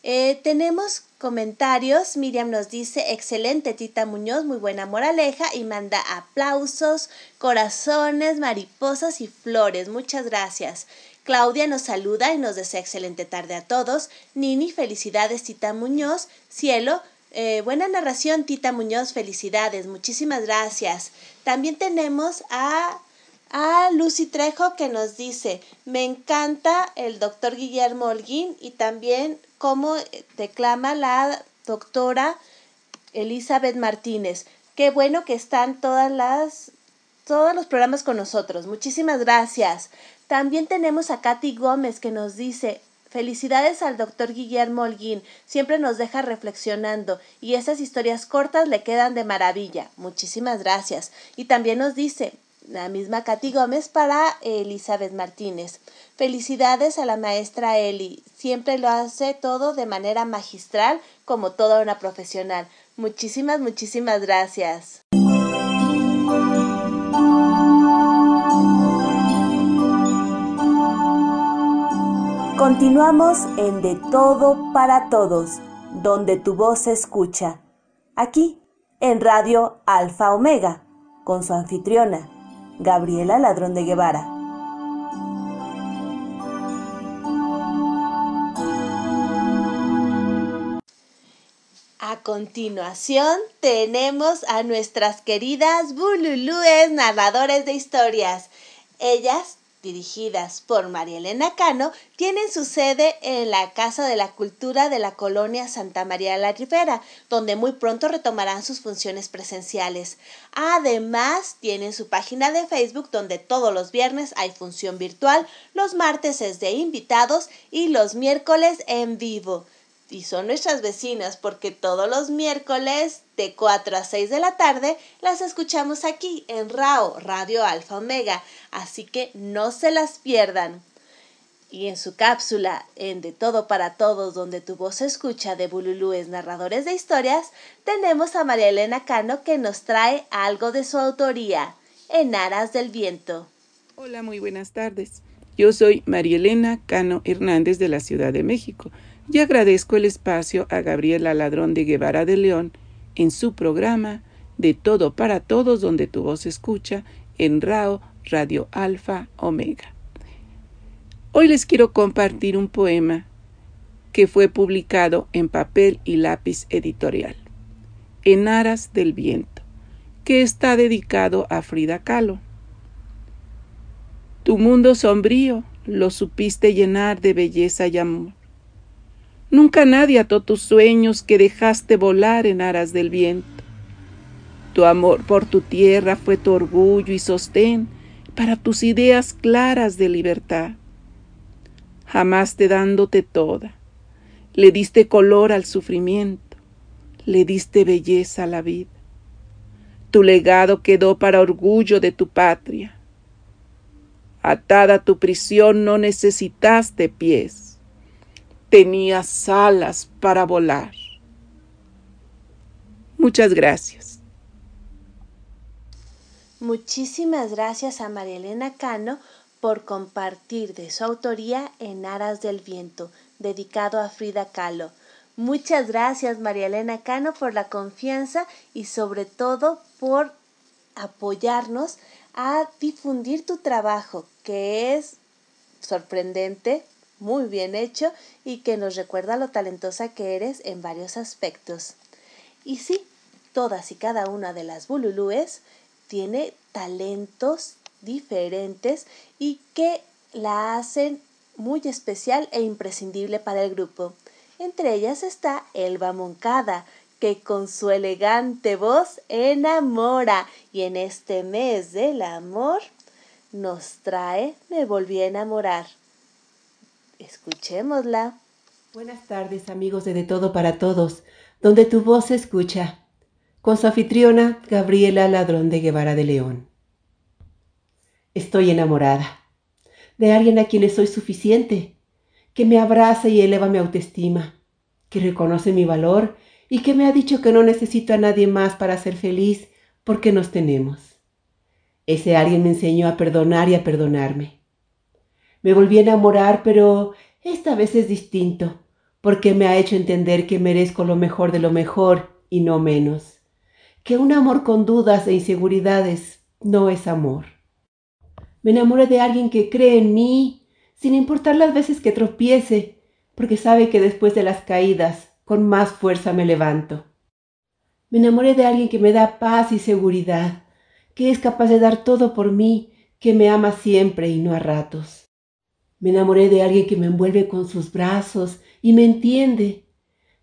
[SPEAKER 1] Eh, tenemos comentarios. Miriam nos dice, excelente Tita Muñoz, muy buena moraleja y manda aplausos, corazones, mariposas y flores. Muchas gracias. Claudia nos saluda y nos desea excelente tarde a todos. Nini, felicidades Tita Muñoz. Cielo, eh, buena narración Tita Muñoz, felicidades. Muchísimas gracias. También tenemos a a Lucy Trejo que nos dice, me encanta el doctor Guillermo Holguín y también cómo declama la doctora Elizabeth Martínez. Qué bueno que están todas las, todos los programas con nosotros. Muchísimas gracias. También tenemos a Katy Gómez que nos dice, Felicidades al doctor Guillermo Holguín, siempre nos deja reflexionando y esas historias cortas le quedan de maravilla. Muchísimas gracias. Y también nos dice, la misma Katy Gómez para Elizabeth Martínez. Felicidades a la maestra Eli. Siempre lo hace todo de manera magistral como toda una profesional. Muchísimas, muchísimas gracias. Continuamos en De Todo para Todos, donde tu voz se escucha. Aquí, en Radio Alfa Omega, con su anfitriona, Gabriela Ladrón de Guevara. A continuación tenemos a nuestras queridas Bululúes narradores de historias. Ellas dirigidas por María Elena Cano, tienen su sede en la Casa de la Cultura de la colonia Santa María de la Ribera, donde muy pronto retomarán sus funciones presenciales. Además, tienen su página de Facebook donde todos los viernes hay función virtual, los martes es de invitados y los miércoles en vivo y son nuestras vecinas porque todos los miércoles de 4 a 6 de la tarde las escuchamos aquí en RAO, Radio Alfa Omega, así que no se las pierdan. Y en su cápsula en De Todo para Todos, donde tu voz se escucha de Bululúes narradores de historias, tenemos a María Elena Cano que nos trae algo de su autoría, En Aras del Viento.
[SPEAKER 10] Hola, muy buenas tardes. Yo soy María Elena Cano Hernández de la Ciudad de México y agradezco el espacio a Gabriela Ladrón de Guevara de León en su programa De Todo para Todos donde tu voz escucha en RAO Radio Alfa Omega. Hoy les quiero compartir un poema que fue publicado en papel y lápiz editorial, En Aras del Viento, que está dedicado a Frida Kahlo. Tu mundo sombrío lo supiste llenar de belleza y amor Nunca nadie ató tus sueños que dejaste volar en aras del viento. Tu amor por tu tierra fue tu orgullo y sostén para tus ideas claras de libertad. Jamás te dándote toda, le diste color al sufrimiento, le diste belleza a la vida. Tu legado quedó para orgullo de tu patria. Atada a tu prisión no necesitaste pies tenías alas para volar. Muchas gracias.
[SPEAKER 1] Muchísimas gracias a María Elena Cano por compartir de su autoría en Aras del Viento, dedicado a Frida Kahlo. Muchas gracias María Elena Cano por la confianza y sobre todo por apoyarnos a difundir tu trabajo, que es sorprendente, muy bien hecho y que nos recuerda lo talentosa que eres en varios aspectos. Y sí, todas y cada una de las bululúes tiene talentos diferentes y que la hacen muy especial e imprescindible para el grupo. Entre ellas está Elba Moncada, que con su elegante voz enamora y en este mes del amor nos trae Me volví a enamorar. Escuchémosla.
[SPEAKER 11] Buenas tardes amigos de De Todo para Todos, donde tu voz se escucha, con su anfitriona Gabriela Ladrón de Guevara de León. Estoy enamorada. de alguien a quien soy suficiente, que me abraza y eleva mi autoestima, que reconoce mi valor y que me ha dicho que no necesito a nadie más para ser feliz porque nos tenemos. Ese alguien me enseñó a perdonar y a perdonarme. Me volví a enamorar, pero esta vez es distinto, porque me ha hecho entender que merezco lo mejor de lo mejor y no menos, que un amor con dudas e inseguridades no es amor. Me enamoré de alguien que cree en mí, sin importar las veces que tropiece, porque sabe que después de las caídas, con más fuerza me levanto. Me enamoré de alguien que me da paz y seguridad, que es capaz de dar todo por mí, que me ama siempre y no a ratos. Me enamoré de alguien que me envuelve con sus brazos y me entiende,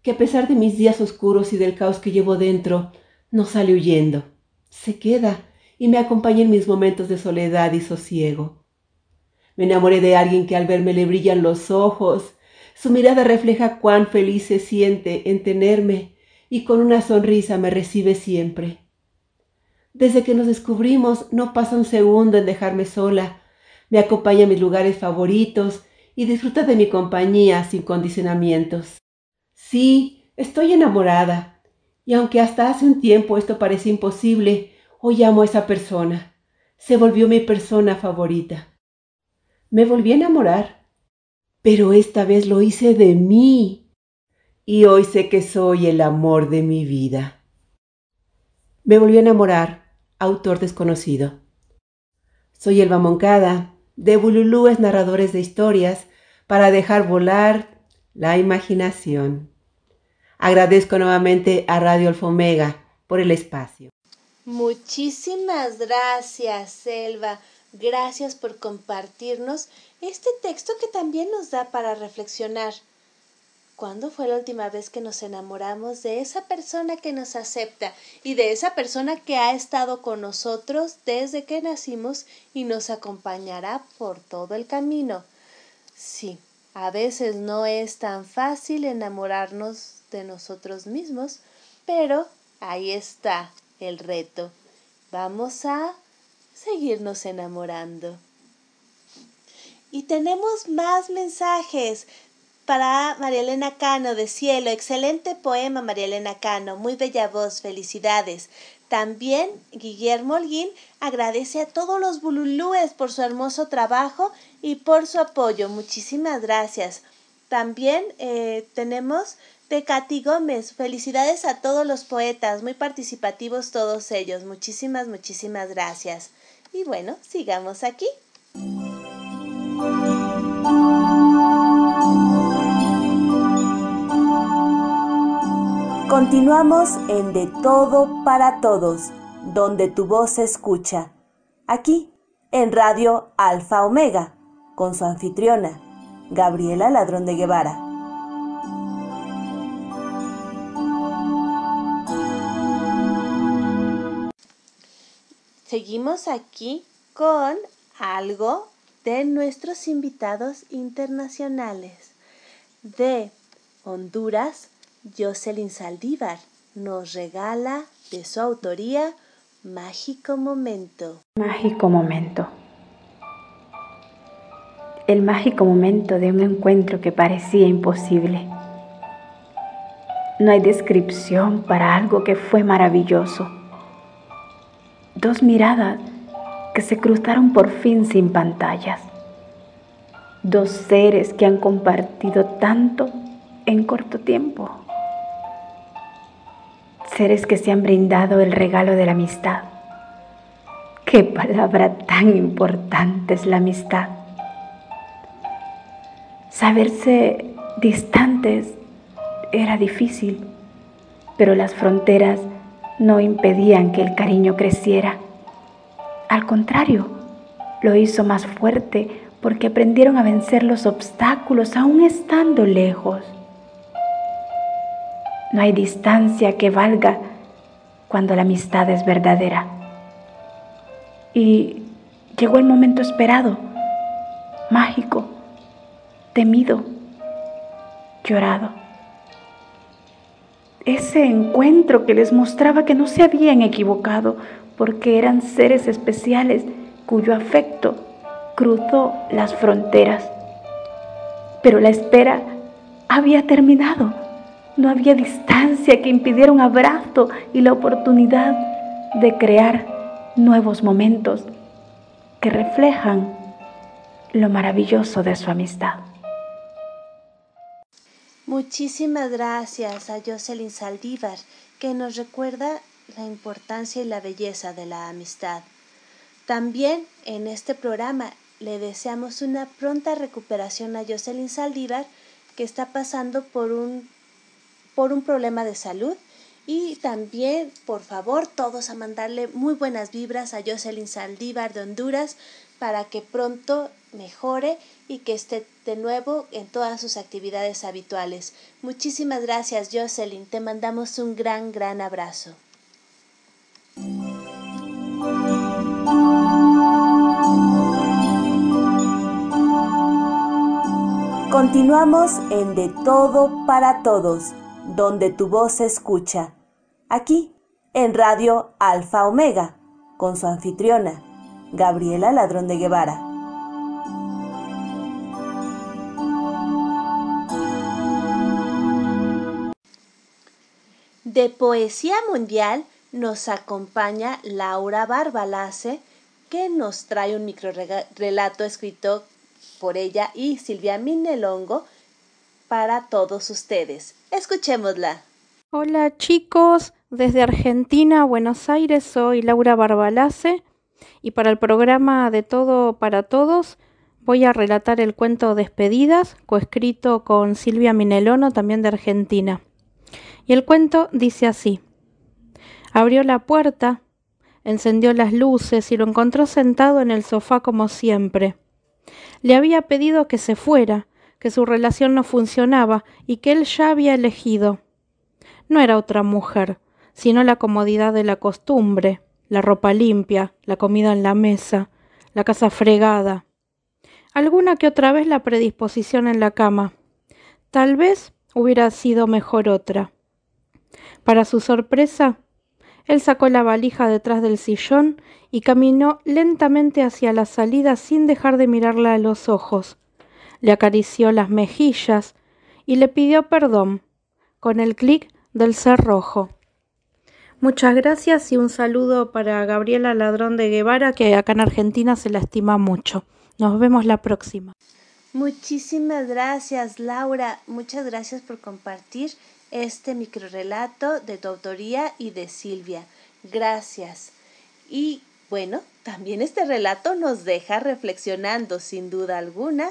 [SPEAKER 11] que a pesar de mis días oscuros y del caos que llevo dentro, no sale huyendo, se queda y me acompaña en mis momentos de soledad y sosiego. Me enamoré de alguien que al verme le brillan los ojos, su mirada refleja cuán feliz se siente en tenerme y con una sonrisa me recibe siempre. Desde que nos descubrimos no pasa un segundo en dejarme sola, me acompaña a mis lugares favoritos y disfruta de mi compañía sin condicionamientos. Sí, estoy enamorada, y aunque hasta hace un tiempo esto parece imposible, Hoy amo a esa persona. Se volvió mi persona favorita. Me volví a enamorar, pero esta vez lo hice de mí. Y hoy sé que soy el amor de mi vida. Me volví a enamorar, autor desconocido. Soy Elba Moncada, de Bululúes Narradores de Historias, para dejar volar la imaginación. Agradezco nuevamente a Radio Alfomega por el espacio.
[SPEAKER 1] Muchísimas gracias, Selva. Gracias por compartirnos este texto que también nos da para reflexionar. ¿Cuándo fue la última vez que nos enamoramos de esa persona que nos acepta y de esa persona que ha estado con nosotros desde que nacimos y nos acompañará por todo el camino? Sí, a veces no es tan fácil enamorarnos de nosotros mismos, pero ahí está el reto. Vamos a seguirnos enamorando. Y tenemos más mensajes para María Elena Cano de Cielo. Excelente poema, María Elena Cano. Muy bella voz. Felicidades. También Guillermo Holguín agradece a todos los bululúes por su hermoso trabajo y por su apoyo. Muchísimas gracias. También eh, tenemos de Katy Gómez. Felicidades a todos los poetas, muy participativos todos ellos. Muchísimas, muchísimas gracias. Y bueno, sigamos aquí. Continuamos en De Todo para Todos, donde tu voz se escucha. Aquí, en Radio Alfa Omega, con su anfitriona, Gabriela Ladrón de Guevara. Seguimos aquí con algo de nuestros invitados internacionales. De Honduras, Jocelyn Saldívar nos regala de su autoría Mágico Momento.
[SPEAKER 12] Mágico Momento. El mágico momento de un encuentro que parecía imposible. No hay descripción para algo que fue maravilloso Dos miradas que se cruzaron por fin sin pantallas. Dos seres que han compartido tanto en corto tiempo. Seres que se han brindado el regalo de la amistad. Qué palabra tan importante es la amistad. Saberse distantes era difícil, pero las fronteras no impedían que el cariño creciera. Al contrario, lo hizo más fuerte porque aprendieron a vencer los obstáculos aún estando lejos. No hay distancia que valga cuando la amistad es verdadera. Y llegó el momento esperado, mágico, temido, llorado ese encuentro que les mostraba que no se habían equivocado porque eran seres especiales cuyo afecto cruzó las fronteras. Pero la espera había terminado. No había distancia que impidiera un abrazo y la oportunidad de crear nuevos momentos que reflejan lo maravilloso de su amistad.
[SPEAKER 1] Muchísimas gracias a Jocelyn Saldívar, que nos recuerda la importancia y la belleza de la amistad. También en este programa le deseamos una pronta recuperación a Jocelyn Saldívar, que está pasando por un, por un problema de salud. Y también, por favor, todos a mandarle muy buenas vibras a Jocelyn Saldívar de Honduras para que pronto mejore y que esté de nuevo en todas sus actividades habituales. Muchísimas gracias, Jocelyn. Te mandamos un gran, gran abrazo. Continuamos en De Todo para Todos, donde tu voz se escucha. Aquí, en Radio Alfa Omega, con su anfitriona, Gabriela Ladrón de Guevara. De Poesía Mundial nos acompaña Laura Barbalace, que nos trae un microrelato escrito por ella y Silvia Minelongo para todos ustedes. Escuchémosla.
[SPEAKER 13] Hola chicos, desde Argentina, Buenos Aires, soy Laura Barbalace y para el programa de Todo para Todos voy a relatar el cuento Despedidas, coescrito con Silvia Minelono, también de Argentina. Y el cuento dice así. Abrió la puerta, encendió las luces y lo encontró sentado en el sofá como siempre. Le había pedido que se fuera, que su relación no funcionaba y que él ya había elegido. No era otra mujer, sino la comodidad de la costumbre, la ropa limpia, la comida en la mesa, la casa fregada. Alguna que otra vez la predisposición en la cama. Tal vez hubiera sido mejor otra. Para su sorpresa, él sacó la valija detrás del sillón y caminó lentamente hacia la salida sin dejar de mirarla a los ojos. Le acarició las mejillas y le pidió perdón con el clic del cerrojo. Muchas gracias y un saludo para Gabriela Ladrón de Guevara, que acá en Argentina se la estima mucho. Nos vemos la próxima.
[SPEAKER 1] Muchísimas gracias, Laura. Muchas gracias por compartir este microrelato de tu autoría y de Silvia. Gracias. Y bueno, también este relato nos deja reflexionando, sin duda alguna.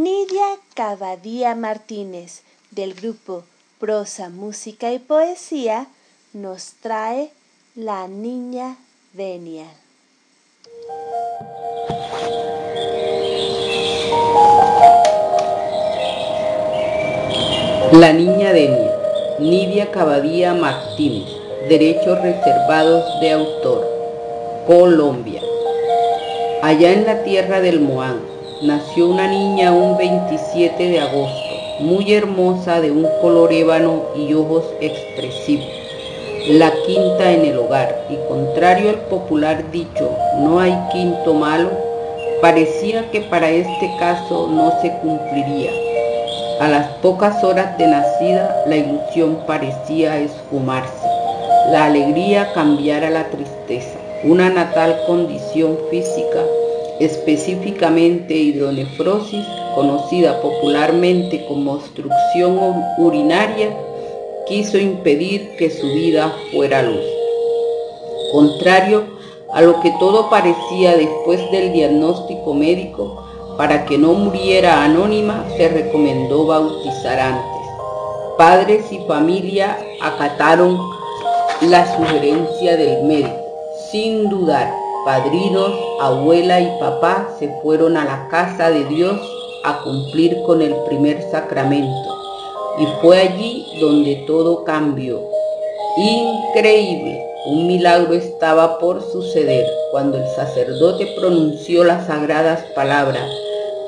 [SPEAKER 1] Nidia Cabadía Martínez, del grupo Prosa, Música y Poesía, nos trae La Niña Denia.
[SPEAKER 14] La Niña Denia, Nidia Cabadía Martínez, Derechos Reservados de Autor, Colombia. Allá en la tierra del Moán, nació una niña un 27 de agosto, muy hermosa de un color ébano y ojos expresivos. La quinta en el hogar, y contrario al popular dicho, no hay quinto malo, parecía que para este caso no se cumpliría. A las pocas horas de nacida, la ilusión parecía esfumarse, la alegría cambiar a la tristeza, una natal condición física, específicamente hidronefrosis, conocida popularmente como obstrucción urinaria, quiso impedir que su vida fuera luz. Contrario a lo que todo parecía después del diagnóstico médico, para que no muriera anónima se recomendó bautizar antes. Padres y familia acataron la sugerencia del médico, sin dudar, padrinos, abuela y papá se fueron a la casa de Dios a cumplir con el primer sacramento. Y fue allí donde todo cambió. Increíble. Un milagro estaba por suceder cuando el sacerdote pronunció las sagradas palabras.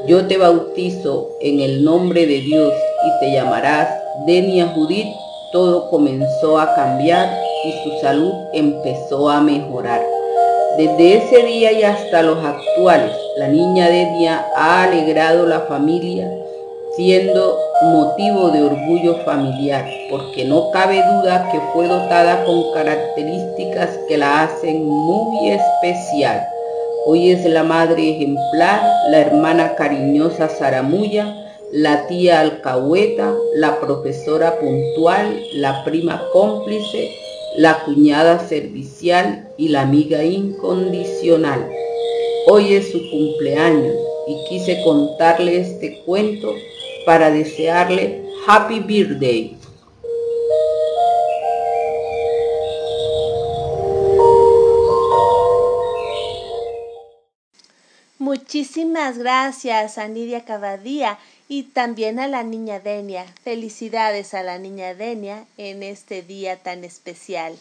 [SPEAKER 14] Yo te bautizo en el nombre de Dios y te llamarás Denia Judith. Todo comenzó a cambiar y su salud empezó a mejorar. Desde ese día y hasta los actuales, la niña Denia ha alegrado la familia siendo motivo de orgullo familiar, porque no cabe duda que fue dotada con características que la hacen muy especial. Hoy es la madre ejemplar, la hermana cariñosa Zaramulla, la tía alcahueta, la profesora puntual, la prima cómplice, la cuñada servicial y la amiga incondicional. Hoy es su cumpleaños y quise contarle este cuento para desearle Happy Birthday.
[SPEAKER 1] Muchísimas gracias a Nidia Cabadía y también a la niña Denia. Felicidades a la niña Denia en este día tan especial.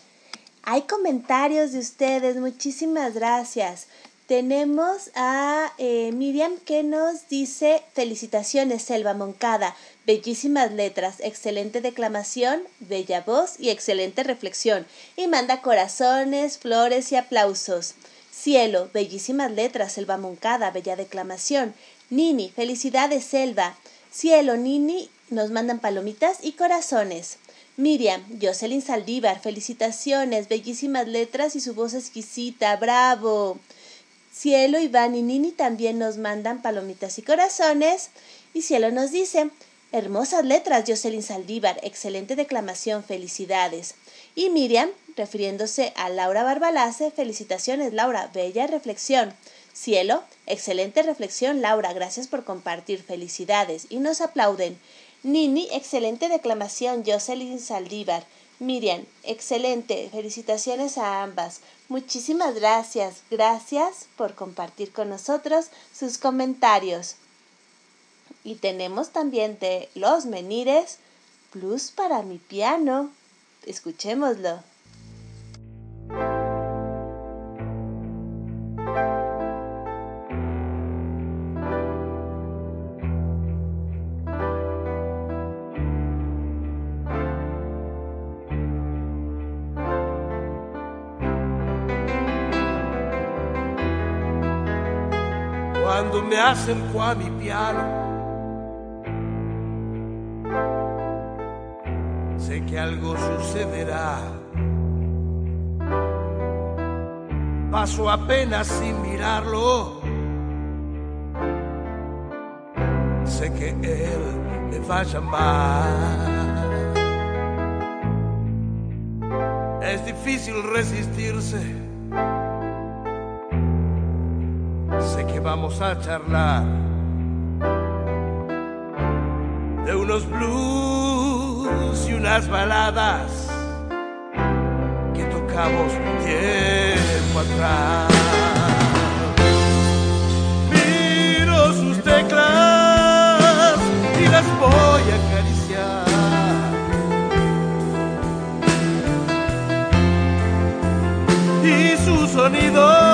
[SPEAKER 1] Hay comentarios de ustedes, muchísimas gracias. Tenemos a eh, Miriam que nos dice felicitaciones Selva Moncada, bellísimas letras, excelente declamación, bella voz y excelente reflexión. Y manda corazones, flores y aplausos. Cielo, bellísimas letras, Selva Moncada, bella declamación. Nini, felicidades Selva. Cielo, Nini, nos mandan palomitas y corazones. Miriam, Jocelyn Saldívar, felicitaciones, bellísimas letras y su voz exquisita, bravo. Cielo, Iván y Nini también nos mandan palomitas y corazones. Y Cielo nos dice, hermosas letras, Jocelyn Saldívar, excelente declamación, felicidades. Y Miriam, refiriéndose a Laura Barbalace, felicitaciones Laura, bella reflexión. Cielo, excelente reflexión Laura, gracias por compartir, felicidades. Y nos aplauden. Nini, excelente declamación, Jocelyn Saldívar. Miriam, excelente. Felicitaciones a ambas. Muchísimas gracias. Gracias por compartir con nosotros sus comentarios. Y tenemos también de Los Menires, Plus para mi piano. Escuchémoslo.
[SPEAKER 4] Me acerco a mi piano. Sé que algo sucederá. Paso apenas sin mirarlo. Sé que él me va a. Es difícil resistirse vamos a charlar de unos blues y unas baladas que tocamos tiempo atrás. Miro sus teclas y las voy a acariciar. Y su sonido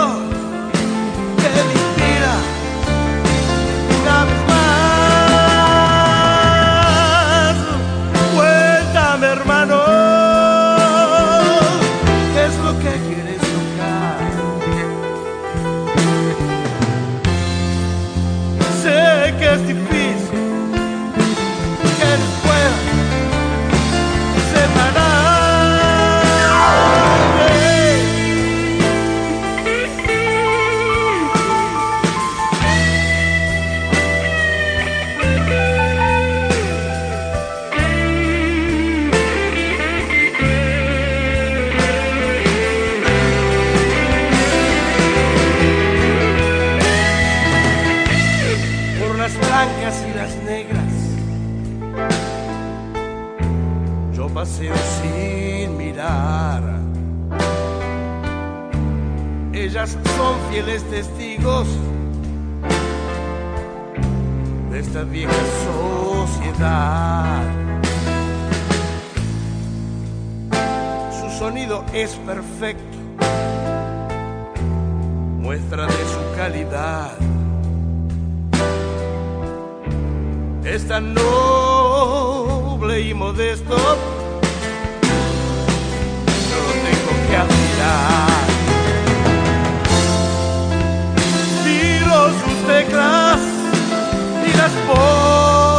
[SPEAKER 4] Ellas son fieles testigos de esta vieja sociedad. Su sonido es perfecto, muestra de su calidad. Esta noble y modesto Miro sus teclas y las voy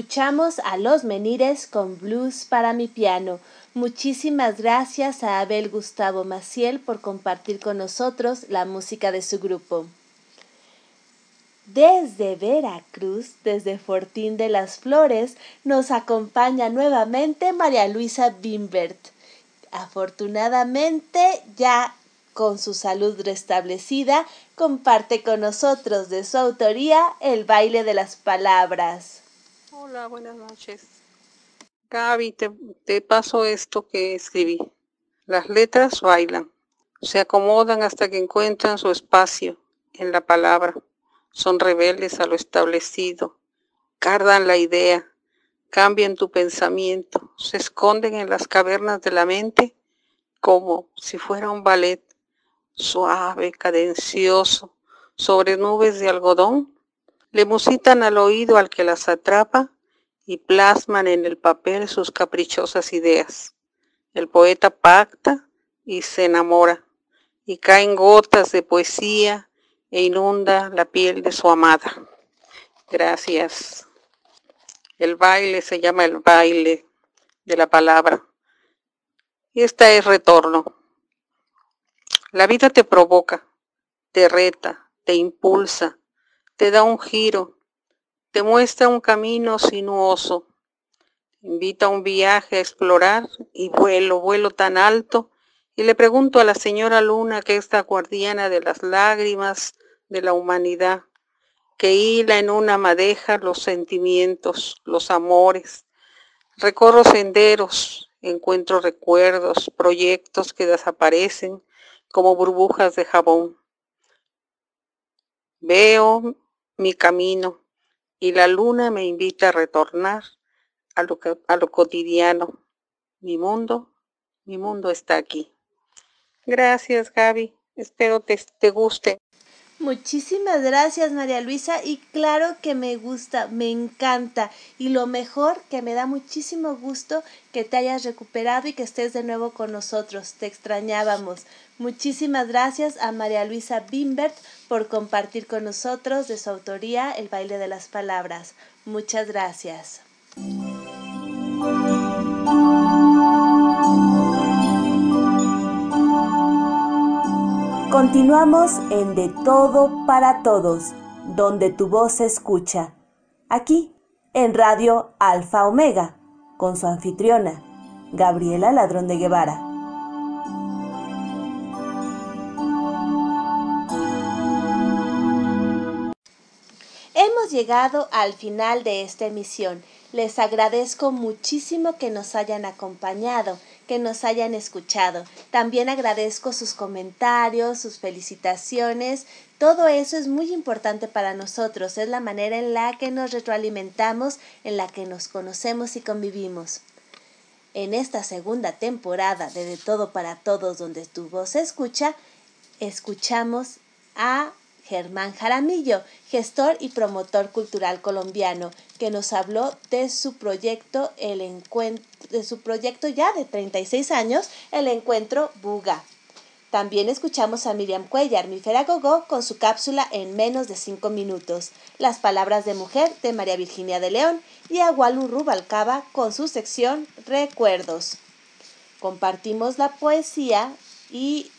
[SPEAKER 1] Escuchamos a Los Menires con Blues para mi piano. Muchísimas gracias a Abel Gustavo Maciel por compartir con nosotros la música de su grupo. Desde Veracruz, desde Fortín de las Flores, nos acompaña nuevamente María Luisa Bimbert. Afortunadamente, ya con su salud restablecida, comparte con nosotros de su autoría el baile de las palabras.
[SPEAKER 15] Hola, buenas noches. Gaby, te, te paso esto que escribí. Las letras bailan, se acomodan hasta que encuentran su espacio en la palabra. Son rebeldes a lo establecido, cardan la idea, cambian tu pensamiento, se esconden en las cavernas de la mente como si fuera un ballet suave, cadencioso, sobre nubes de algodón, le musitan al oído al que las atrapa y plasman en el papel sus caprichosas ideas. El poeta pacta y se enamora, y caen gotas de poesía e inunda la piel de su amada. Gracias. El baile se llama el baile de la palabra. Y esta es retorno. La vida te provoca, te reta, te impulsa, te da un giro, te muestra un camino sinuoso, invita a un viaje a explorar y vuelo, vuelo tan alto, y le pregunto a la señora Luna, que es la guardiana de las lágrimas de la humanidad, que hila en una madeja los sentimientos, los amores. Recorro senderos, encuentro recuerdos, proyectos que desaparecen como burbujas de jabón. Veo mi camino y la luna me invita a retornar a lo, cotidiano. Mi mundo, mi mundo está aquí. Gracias, Gaby. Espero te guste.
[SPEAKER 1] Muchísimas gracias María Luisa y claro que me gusta, me encanta y lo mejor que me da muchísimo gusto que te hayas recuperado y que estés de nuevo con nosotros, te extrañábamos. Muchísimas gracias a María Luisa Bimbert por compartir con nosotros de su autoría el baile de las palabras. Muchas gracias. Continuamos en De Todo para Todos, donde tu voz se escucha. Aquí, en Radio Alfa Omega, con su anfitriona, Gabriela Ladrón de Guevara. Hemos llegado al final de esta emisión. Les agradezco muchísimo que nos hayan acompañado, que nos hayan escuchado. También agradezco sus comentarios, sus felicitaciones. Todo eso es muy importante para nosotros. Es la manera en la que nos retroalimentamos, en la que nos conocemos y convivimos. En esta segunda temporada de De Todo para Todos, donde tu voz se escucha, escuchamos a Germán Jaramillo, gestor y promotor cultural colombiano, que nos habló de su proyecto, el de su proyecto ya de 36 años, el encuentro Buga. También escuchamos a Miriam Cuellar, mi Gogó, con su cápsula en menos de 5 minutos, Las palabras de mujer de María Virginia de León y a Walu Rubalcaba con su sección Recuerdos. Compartimos la poesía y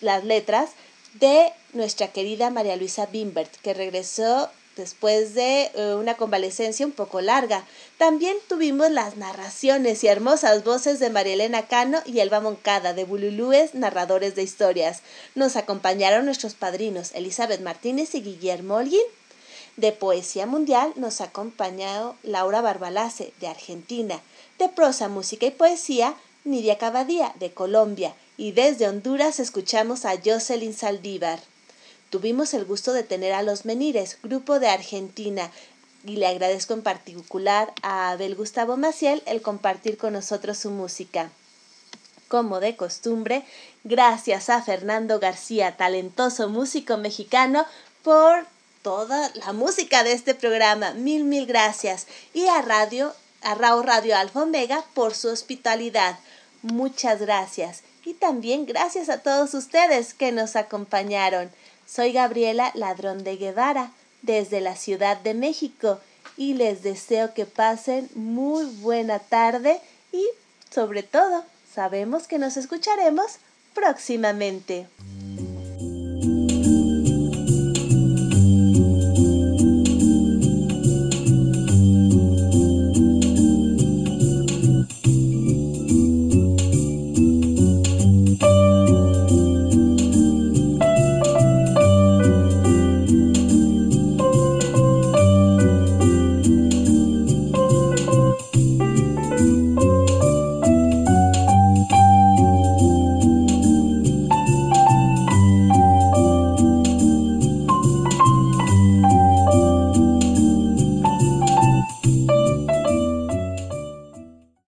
[SPEAKER 1] las letras de nuestra querida María Luisa Bimbert, que regresó después de eh, una convalecencia un poco larga. También tuvimos las narraciones y hermosas voces de María Elena Cano y Elba Moncada, de Bululúes, narradores de historias. Nos acompañaron nuestros padrinos Elizabeth Martínez y Guillermo Holguín. De Poesía Mundial nos ha acompañado Laura Barbalace, de Argentina. De Prosa, Música y Poesía, Nidia Cabadía, de Colombia y desde Honduras escuchamos a Jocelyn Saldívar. Tuvimos el gusto de tener a Los Menires, grupo de Argentina, y le agradezco en particular a Abel Gustavo Maciel el compartir con nosotros su música. Como de costumbre, gracias a Fernando García, talentoso músico mexicano, por toda la música de este programa. Mil, mil gracias. Y a Radio, a Rao Radio Alfa Omega por su hospitalidad. Muchas gracias. Y también gracias a todos ustedes que nos acompañaron. Soy Gabriela Ladrón de Guevara, desde la Ciudad de México, y les deseo que pasen muy buena tarde y, sobre todo, sabemos que nos escucharemos próximamente.